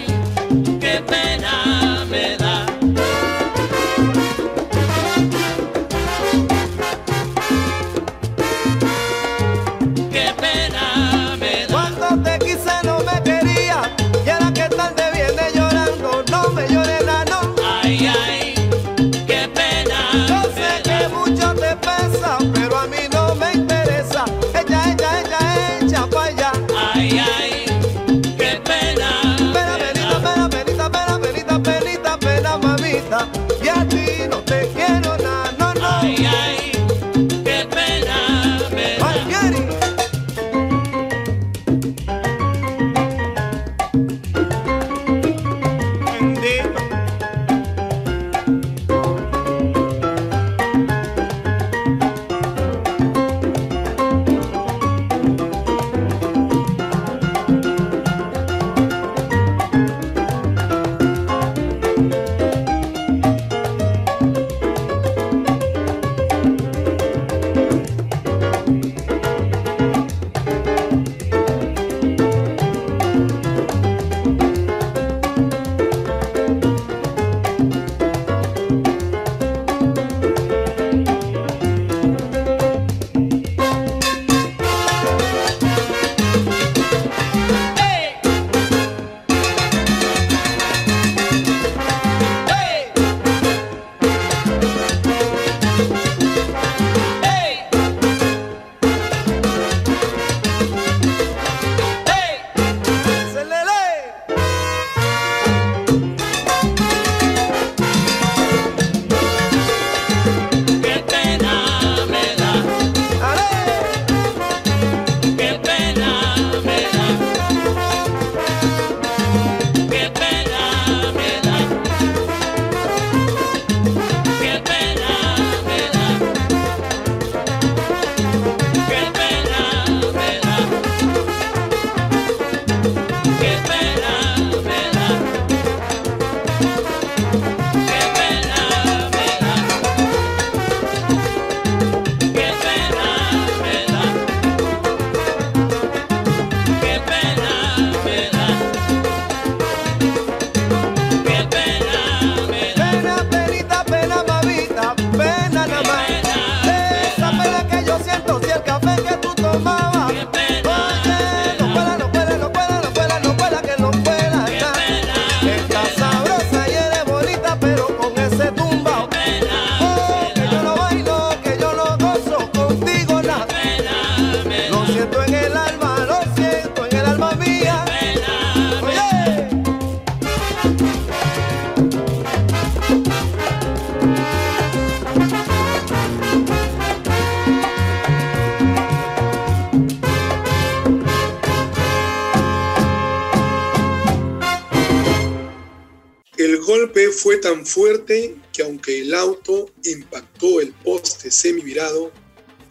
tan fuerte que aunque el auto impactó el poste semivirado,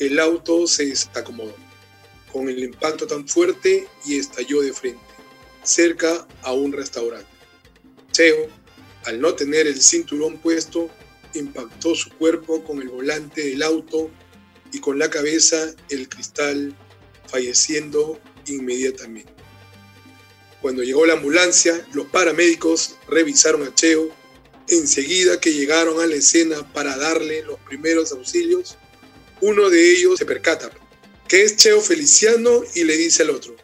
el auto se desacomodó con el impacto tan fuerte y estalló de frente, cerca a un restaurante. Cheo, al no tener el cinturón puesto, impactó su cuerpo con el volante del auto y con la cabeza el cristal, falleciendo inmediatamente. Cuando llegó la ambulancia, los paramédicos revisaron a Cheo. Enseguida que llegaron a la escena para darle los primeros auxilios, uno de ellos se percata que es Cheo Feliciano y le dice al otro,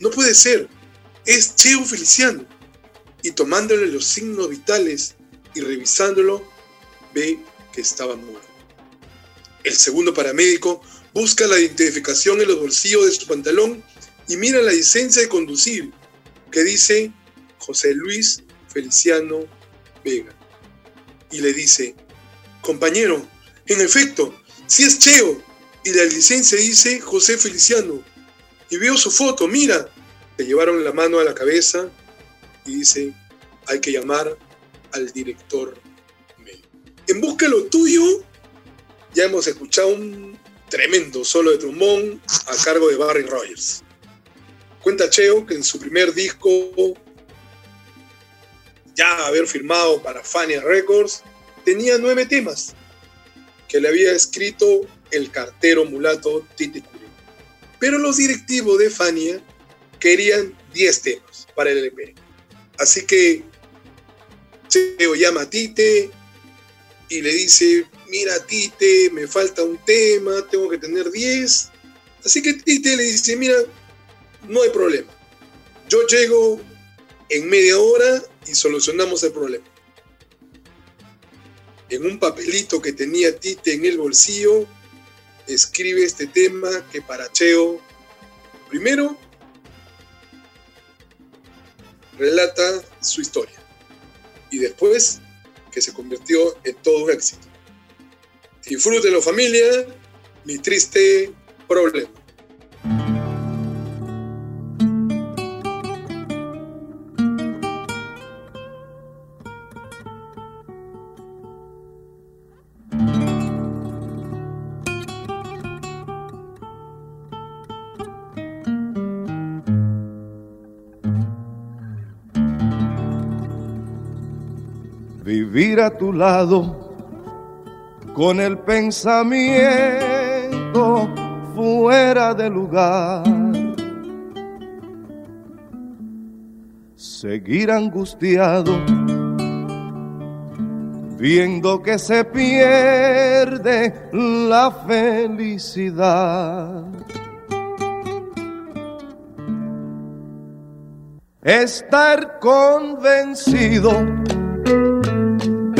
no puede ser, es Cheo Feliciano. Y tomándole los signos vitales y revisándolo, ve que estaba muerto. El segundo paramédico busca la identificación en los bolsillos de su pantalón y mira la licencia de conducir que dice José Luis Feliciano Vega. Y le dice, compañero, en efecto, si es Cheo. Y la licencia dice José Feliciano. Y veo su foto, mira. Le llevaron la mano a la cabeza y dice, hay que llamar al director En busca de lo tuyo, ya hemos escuchado un tremendo solo de trombón a cargo de Barry Rogers. Cuenta Cheo que en su primer disco, ya haber firmado para Fania Records, tenía nueve temas que le había escrito el cartero mulato Curie. Pero los directivos de Fania querían 10 temas para el LP. Así que Cheo llama a Tite y le dice, mira Tite, me falta un tema, tengo que tener 10. Así que Tite le dice, mira, no hay problema. Yo llego en media hora y solucionamos el problema. En un papelito que tenía Tite en el bolsillo, escribe este tema que para Cheo, primero, relata su historia y después que se convirtió en todo un éxito. Disfrútenlo familia, mi triste problema. Vivir a tu lado con el pensamiento fuera de lugar. Seguir angustiado viendo que se pierde la felicidad. Estar convencido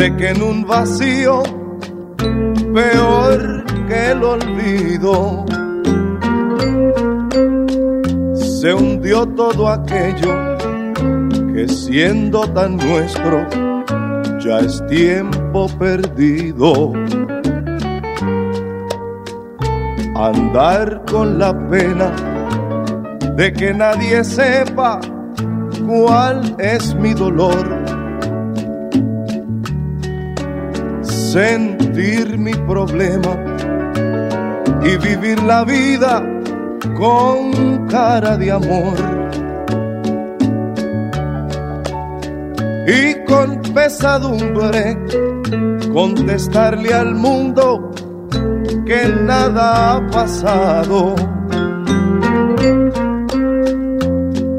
de que en un vacío peor que el olvido se hundió todo aquello que siendo tan nuestro ya es tiempo perdido. Andar con la pena de que nadie sepa cuál es mi dolor sentir mi problema y vivir la vida con cara de amor. Y con pesadumbre contestarle al mundo que nada ha pasado.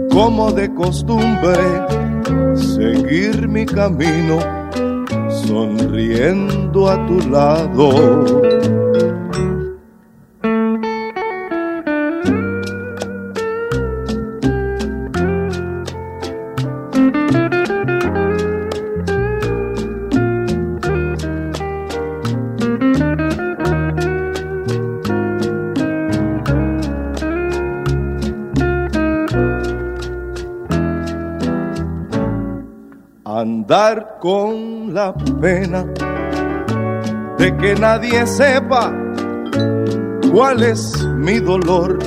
Como de costumbre, seguir mi camino sonriendo a tu lado. Pena de que nadie sepa cuál es mi dolor.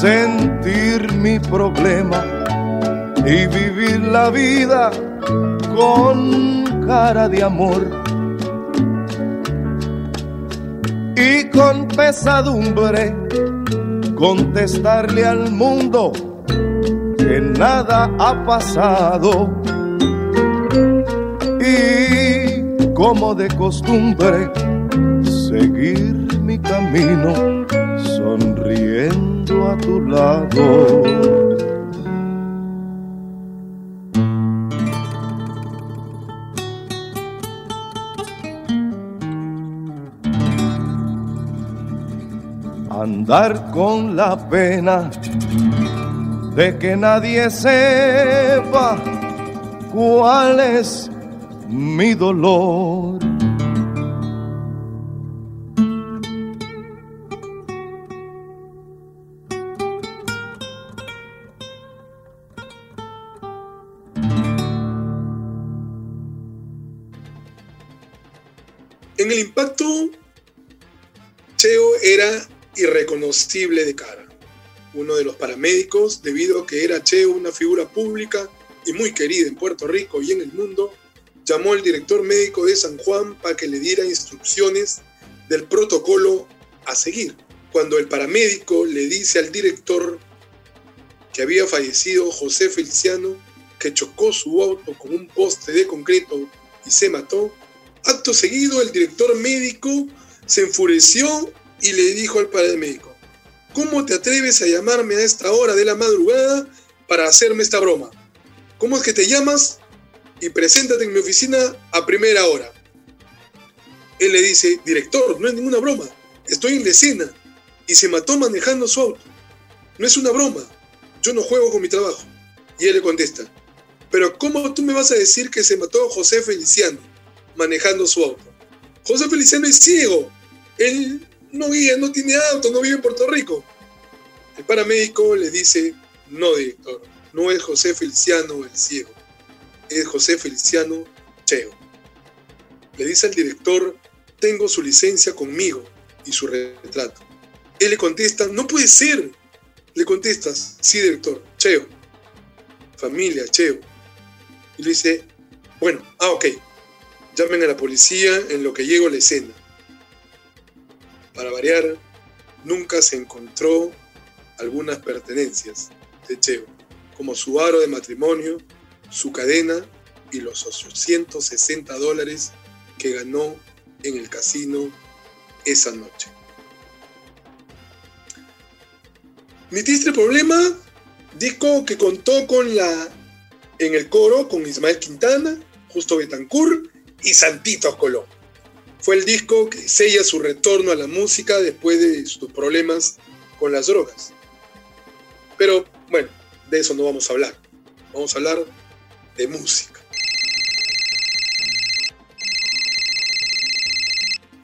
Sentir mi problema y vivir la vida con cara de amor y con pesadumbre contestarle al mundo que nada ha pasado y como de costumbre seguir mi camino sonriendo a tu lado. andar con la pena de que nadie sepa cuál es mi dolor. En el impacto, Cheo era irreconocible de cara. Uno de los paramédicos, debido a que era Cheo una figura pública y muy querida en Puerto Rico y en el mundo, llamó al director médico de San Juan para que le diera instrucciones del protocolo a seguir. Cuando el paramédico le dice al director que había fallecido José Feliciano, que chocó su auto con un poste de concreto y se mató, acto seguido el director médico se enfureció y le dijo al paramédico, ¿cómo te atreves a llamarme a esta hora de la madrugada para hacerme esta broma? ¿Cómo es que te llamas? Y preséntate en mi oficina a primera hora. Él le dice, director, no es ninguna broma, estoy en la escena y se mató manejando su auto. No es una broma, yo no juego con mi trabajo. Y él le contesta, pero ¿cómo tú me vas a decir que se mató José Feliciano manejando su auto? José Feliciano es ciego, él no guía, no tiene auto, no vive en Puerto Rico. El paramédico le dice, no, director, no es José Feliciano el ciego, es José Feliciano Cheo. Le dice al director, tengo su licencia conmigo y su retrato. Él le contesta, no puede ser. Le contestas, sí, director, Cheo. Familia, Cheo. Y le dice, bueno, ah, ok. Llamen a la policía en lo que llego a la escena. Para variar, nunca se encontró algunas pertenencias de Cheo, como su aro de matrimonio, su cadena y los 860 dólares que ganó en el casino esa noche. Mi problema, disco que contó con la en el coro con Ismael Quintana, Justo Betancourt y Santitos Colón. Fue el disco que sella su retorno a la música después de sus problemas con las drogas. Pero bueno, de eso no vamos a hablar. Vamos a hablar de música.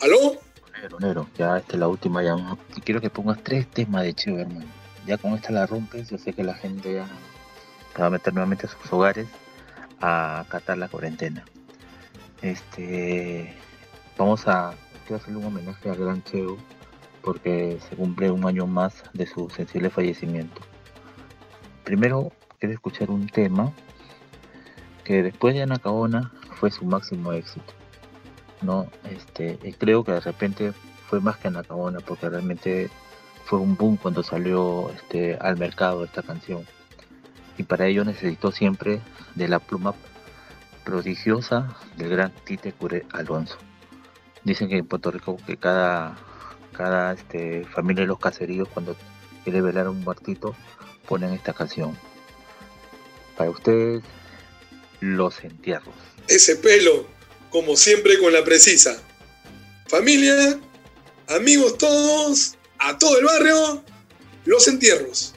¿Aló? Nero, Nero, ya esta es la última. Ya quiero que pongas tres temas de Cheo, hermano. Ya con esta la rompes. Yo sé que la gente se va a meter nuevamente a sus hogares a acatar la cuarentena. Este, vamos a hacerle un homenaje a Gran Cheo porque se cumple un año más de su sensible fallecimiento. Primero quiero escuchar un tema que después de Anacaona fue su máximo éxito. No, este, y creo que de repente fue más que Anacaona porque realmente fue un boom cuando salió este, al mercado esta canción. Y para ello necesitó siempre de la pluma prodigiosa del gran Tite Cure Alonso. Dicen que en Puerto Rico que cada, cada este, familia de los caseríos cuando quiere velar un muertito ponen esta canción. Para ustedes, los entierros. Ese pelo, como siempre con la precisa. Familia, amigos todos, a todo el barrio, los entierros.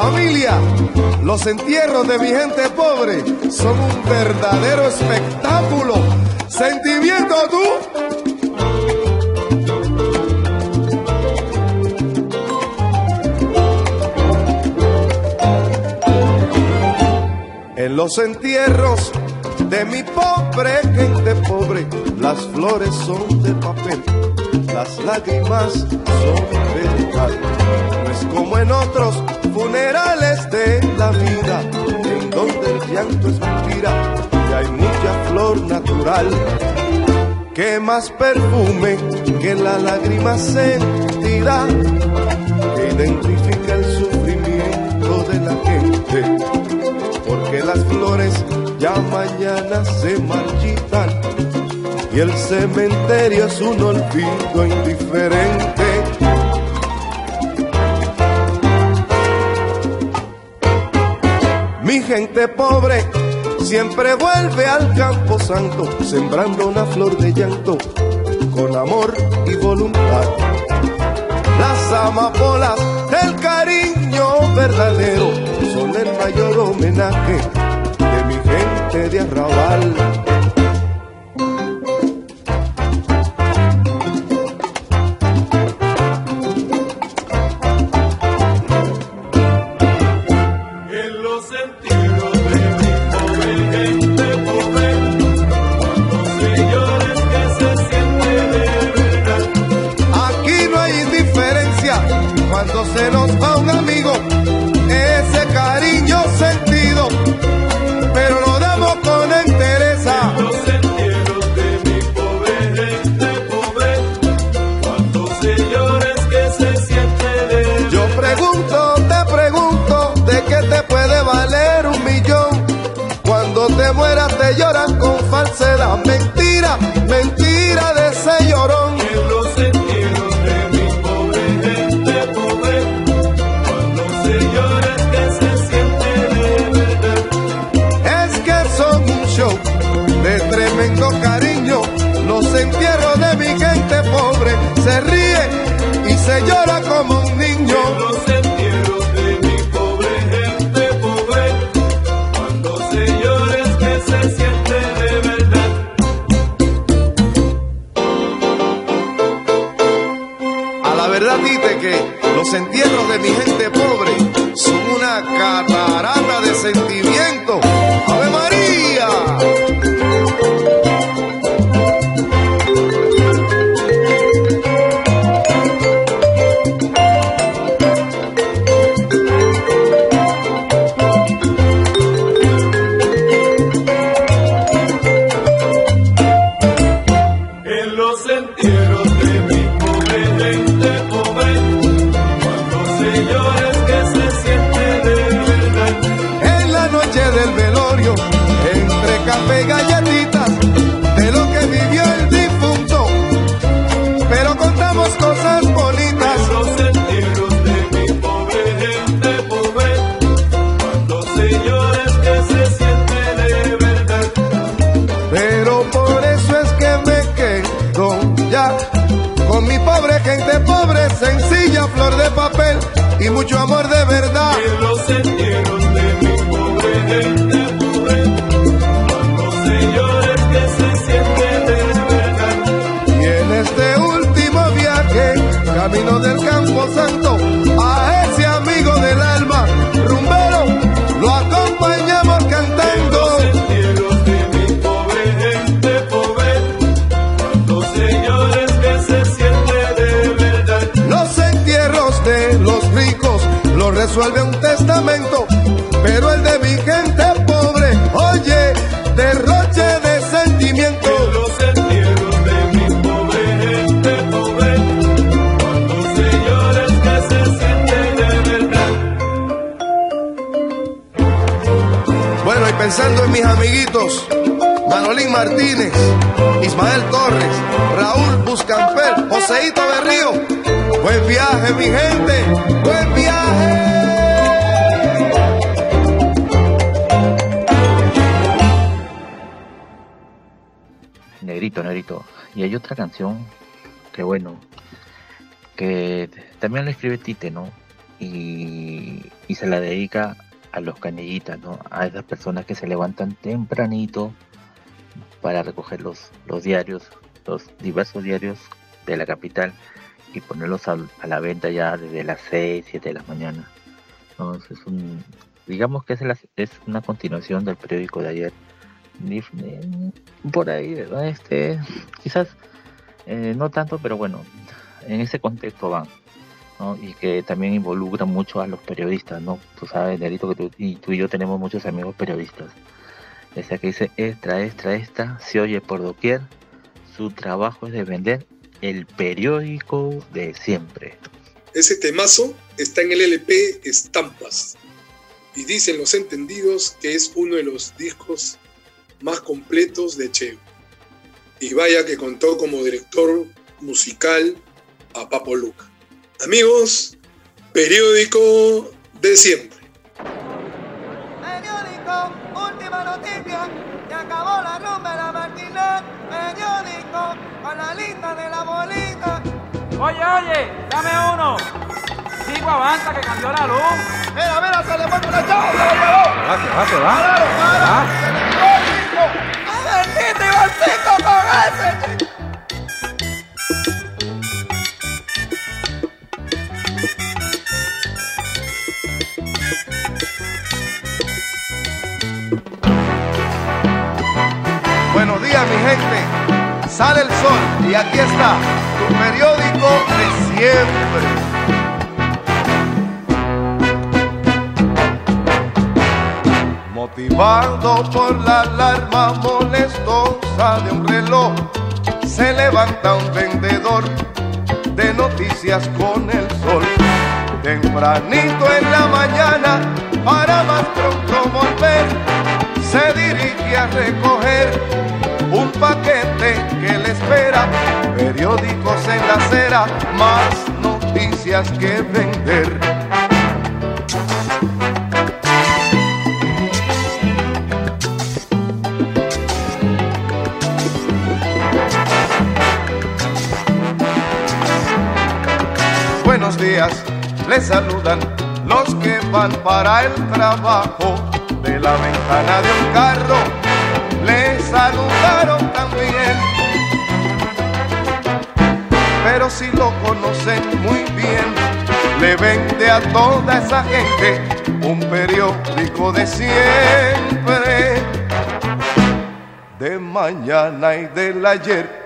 Familia, los entierros de mi gente pobre son un verdadero espectáculo. ¿Sentimiento tú? En los entierros de mi pobre gente pobre, las flores son de papel, las lágrimas son de metal como en otros funerales de la vida, en donde el llanto es mentira y hay mucha flor natural. Que más perfume que la lágrima sentida, que identifica el sufrimiento de la gente, porque las flores ya mañana se marchitan y el cementerio es un olvido indiferente gente pobre siempre vuelve al campo santo, sembrando una flor de llanto con amor y voluntad. Las amapolas del cariño verdadero son el mayor homenaje de mi gente de arrabal. resuelve un otra canción que bueno, que también la escribe Tite, ¿no? Y, y se la dedica a los canillitas, ¿no? A esas personas que se levantan tempranito para recoger los, los diarios, los diversos diarios de la capital y ponerlos a, a la venta ya desde las 6, 7 de la mañana. Entonces, un, digamos que es, la, es una continuación del periódico de ayer. Por ahí. Este, quizás eh, no tanto, pero bueno, en ese contexto van. Y que también involucra mucho a los periodistas, ¿no? Tú sabes, Nerito, que tú y, tú y yo tenemos muchos amigos periodistas. O sea, que dice extra, extra, extra, se oye por doquier. Su trabajo es de vender el periódico de siempre. Ese temazo está en el LP Estampas y dicen los entendidos que es uno de los discos más completos de Cheo. Y vaya que contó como director musical a Papo Luca. Amigos, periódico de siempre. Periódico, última noticia, se acabó la rumba de la Martínez. Periódico, con la lista de la bolita. Oye, oye, dame uno. Sigo avanza que cambió la luz. Mira, mira, se le fue con la chava, se lo llevó. Va, que va, que va. Páralo, para. Va. ¡Bendito Ivancito con ese! Buenos días, mi gente. Sale el sol y aquí está tu periódico de siempre. Motivado por la alarma molestosa de un reloj, se levanta un vendedor de noticias con el sol. Tempranito en la mañana, para más pronto volver, se dirige a recoger un paquete que le espera, periódicos en la acera, más noticias que vender. Buenos días, les saludan los que van para el trabajo de la ventana de un carro. Les saludaron también, pero si lo conocen muy bien, le vende a toda esa gente un periódico de siempre, de mañana y del ayer.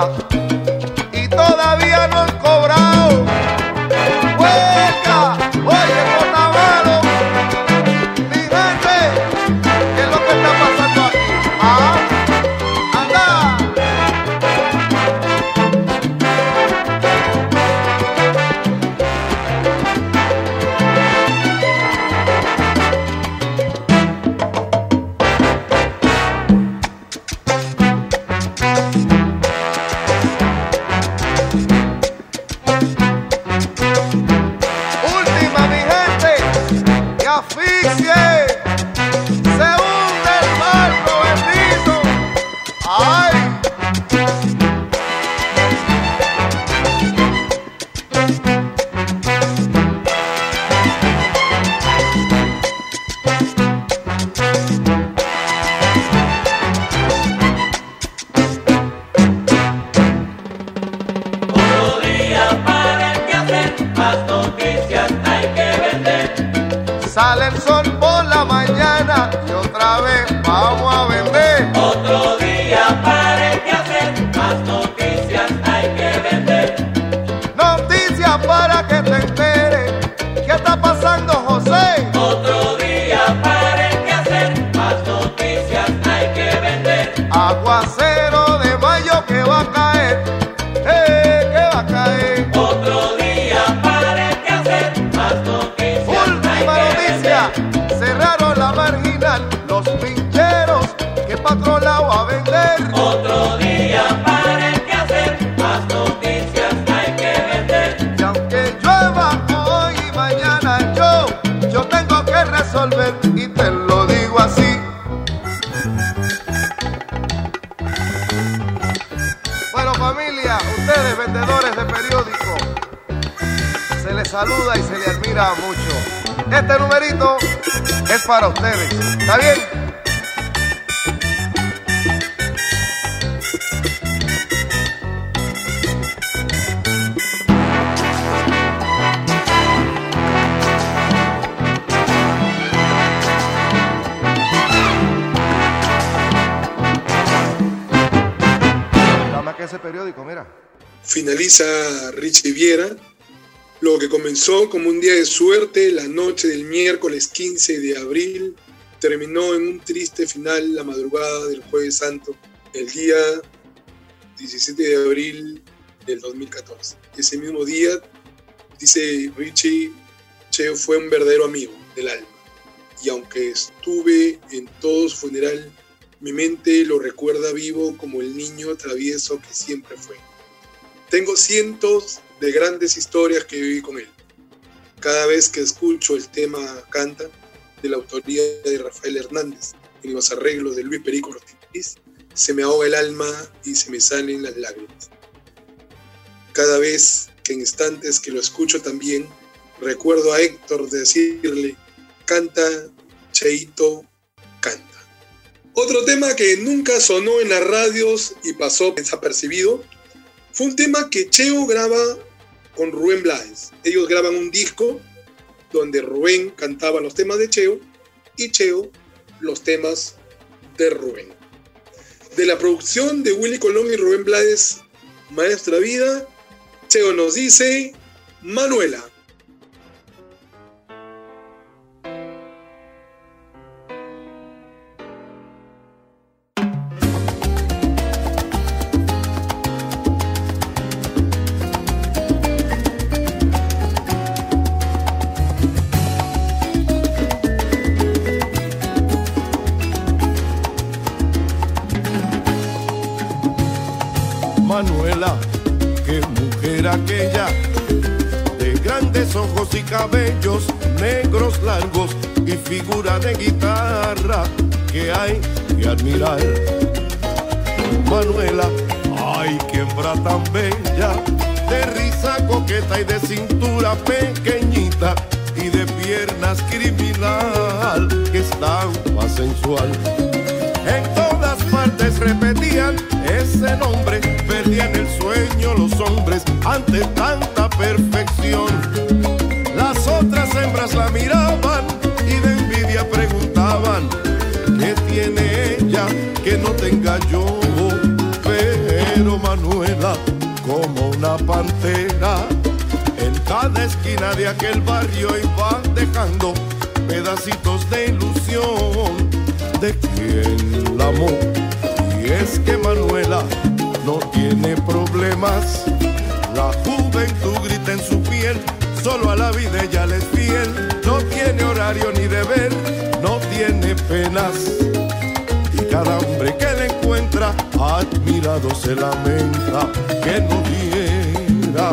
Salsa periódico, mira. Finaliza Richie Viera. Lo que comenzó como un día de suerte la noche del miércoles 15 de abril terminó en un triste final la madrugada del jueves santo, el día 17 de abril del 2014. Ese mismo día, dice Richie, Cheo fue un verdadero amigo del alma. Y aunque estuve en todo su funeral, mi mente lo recuerda vivo como el niño travieso que siempre fue. Tengo cientos de grandes historias que viví con él. Cada vez que escucho el tema Canta, de la autoría de Rafael Hernández, en los arreglos de Luis Perico Ortiz, se me ahoga el alma y se me salen las lágrimas. Cada vez que en instantes que lo escucho también, recuerdo a Héctor decirle, canta, Cheito, canta. Otro tema que nunca sonó en las radios y pasó desapercibido fue un tema que Cheo graba con Rubén Blades. Ellos graban un disco donde Rubén cantaba los temas de Cheo y Cheo los temas de Rubén. De la producción de Willy Colón y Rubén Blades, Maestra Vida, Cheo nos dice, Manuela. Admirar. Manuela, ay, qué hembra tan bella, de risa coqueta y de cintura pequeñita y de piernas criminal que estampa sensual. En todas partes repetían ese nombre, perdían el sueño los hombres ante tanta perfección. Las otras hembras la miraban y de envidia preguntaban, ¿qué tiene ella que no tenga yo? Pero Manuela, como una pantera, en cada esquina de aquel barrio iba dejando pedacitos de ilusión de quien la amó. Y es que Manuela no tiene problemas. La juventud grita en su piel, solo a la vida ella le es fiel. No tiene horario ni deber, tiene penas. Y cada hombre que la encuentra, admirado se lamenta que no diera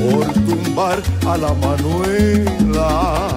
por tumbar a la Manuela.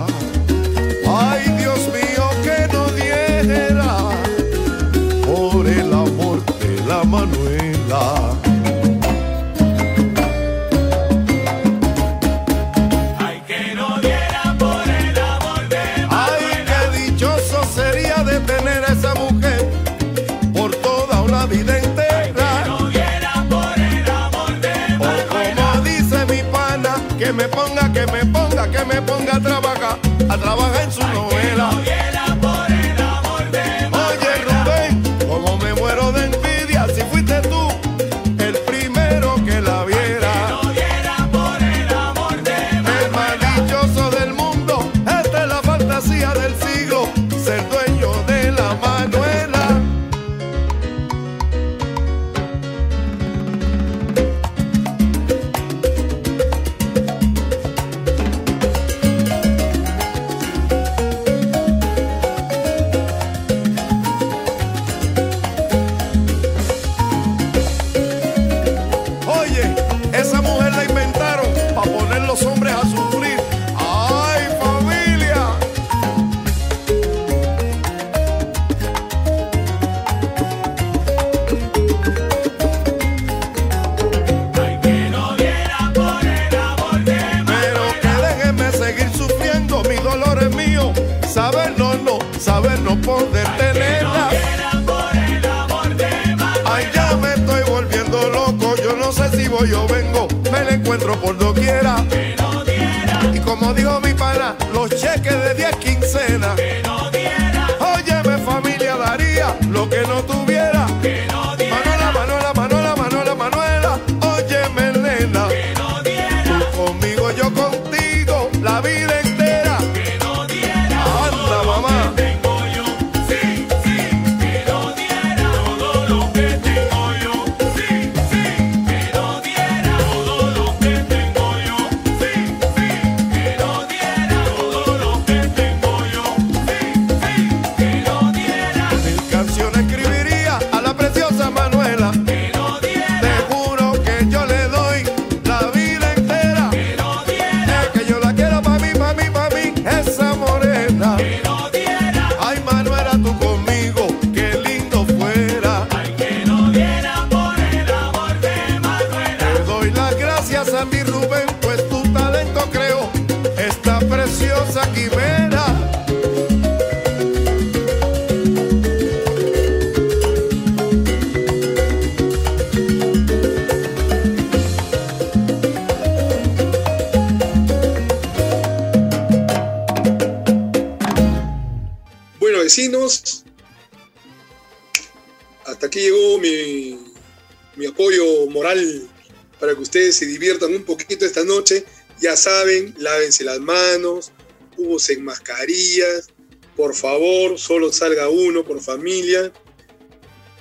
lávense las manos, usen mascarillas, por favor, solo salga uno por familia.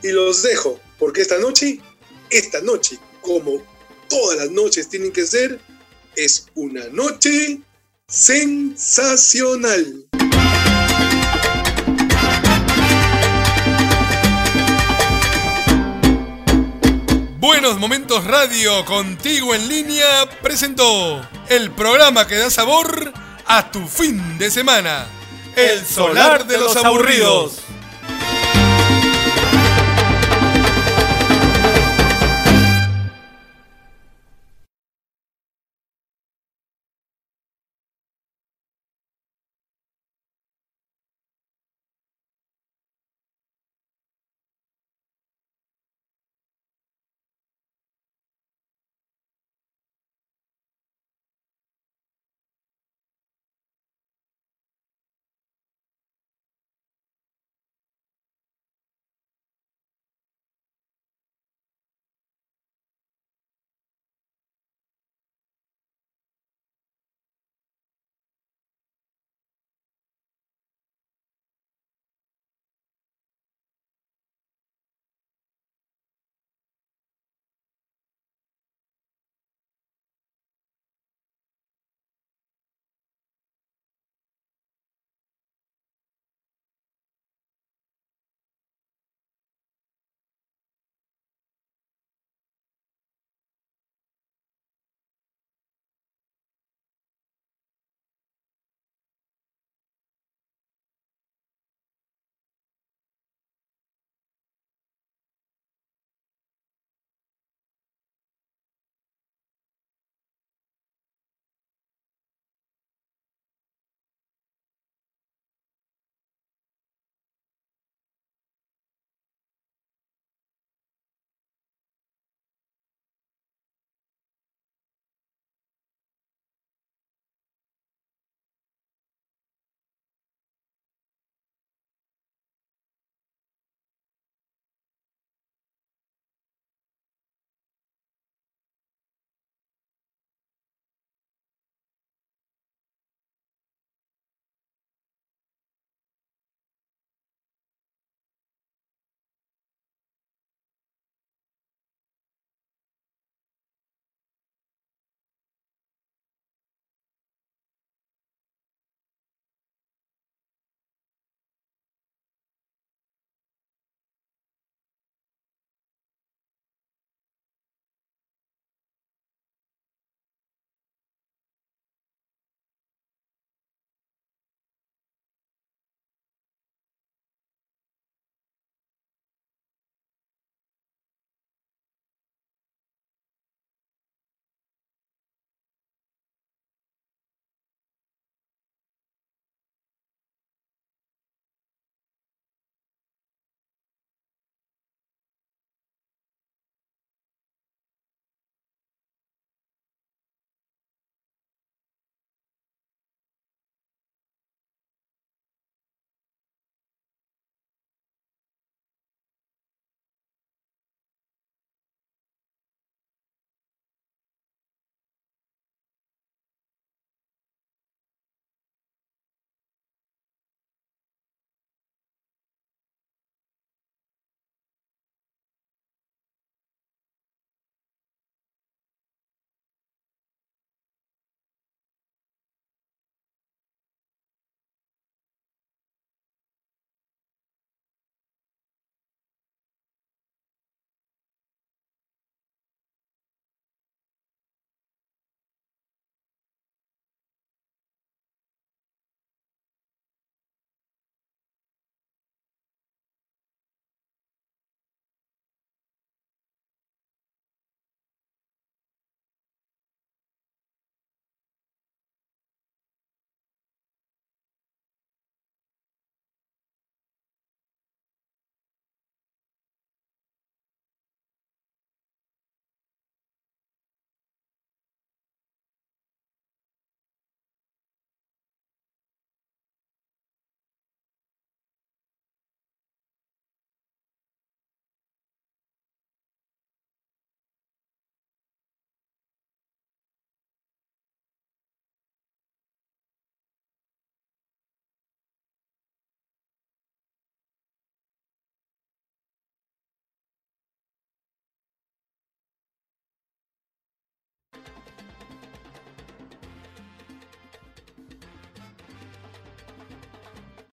Y los dejo, porque esta noche, esta noche, como todas las noches tienen que ser, es una noche sensacional. Buenos Momentos Radio, contigo en línea, presentó el programa que da sabor a tu fin de semana. El solar de los aburridos.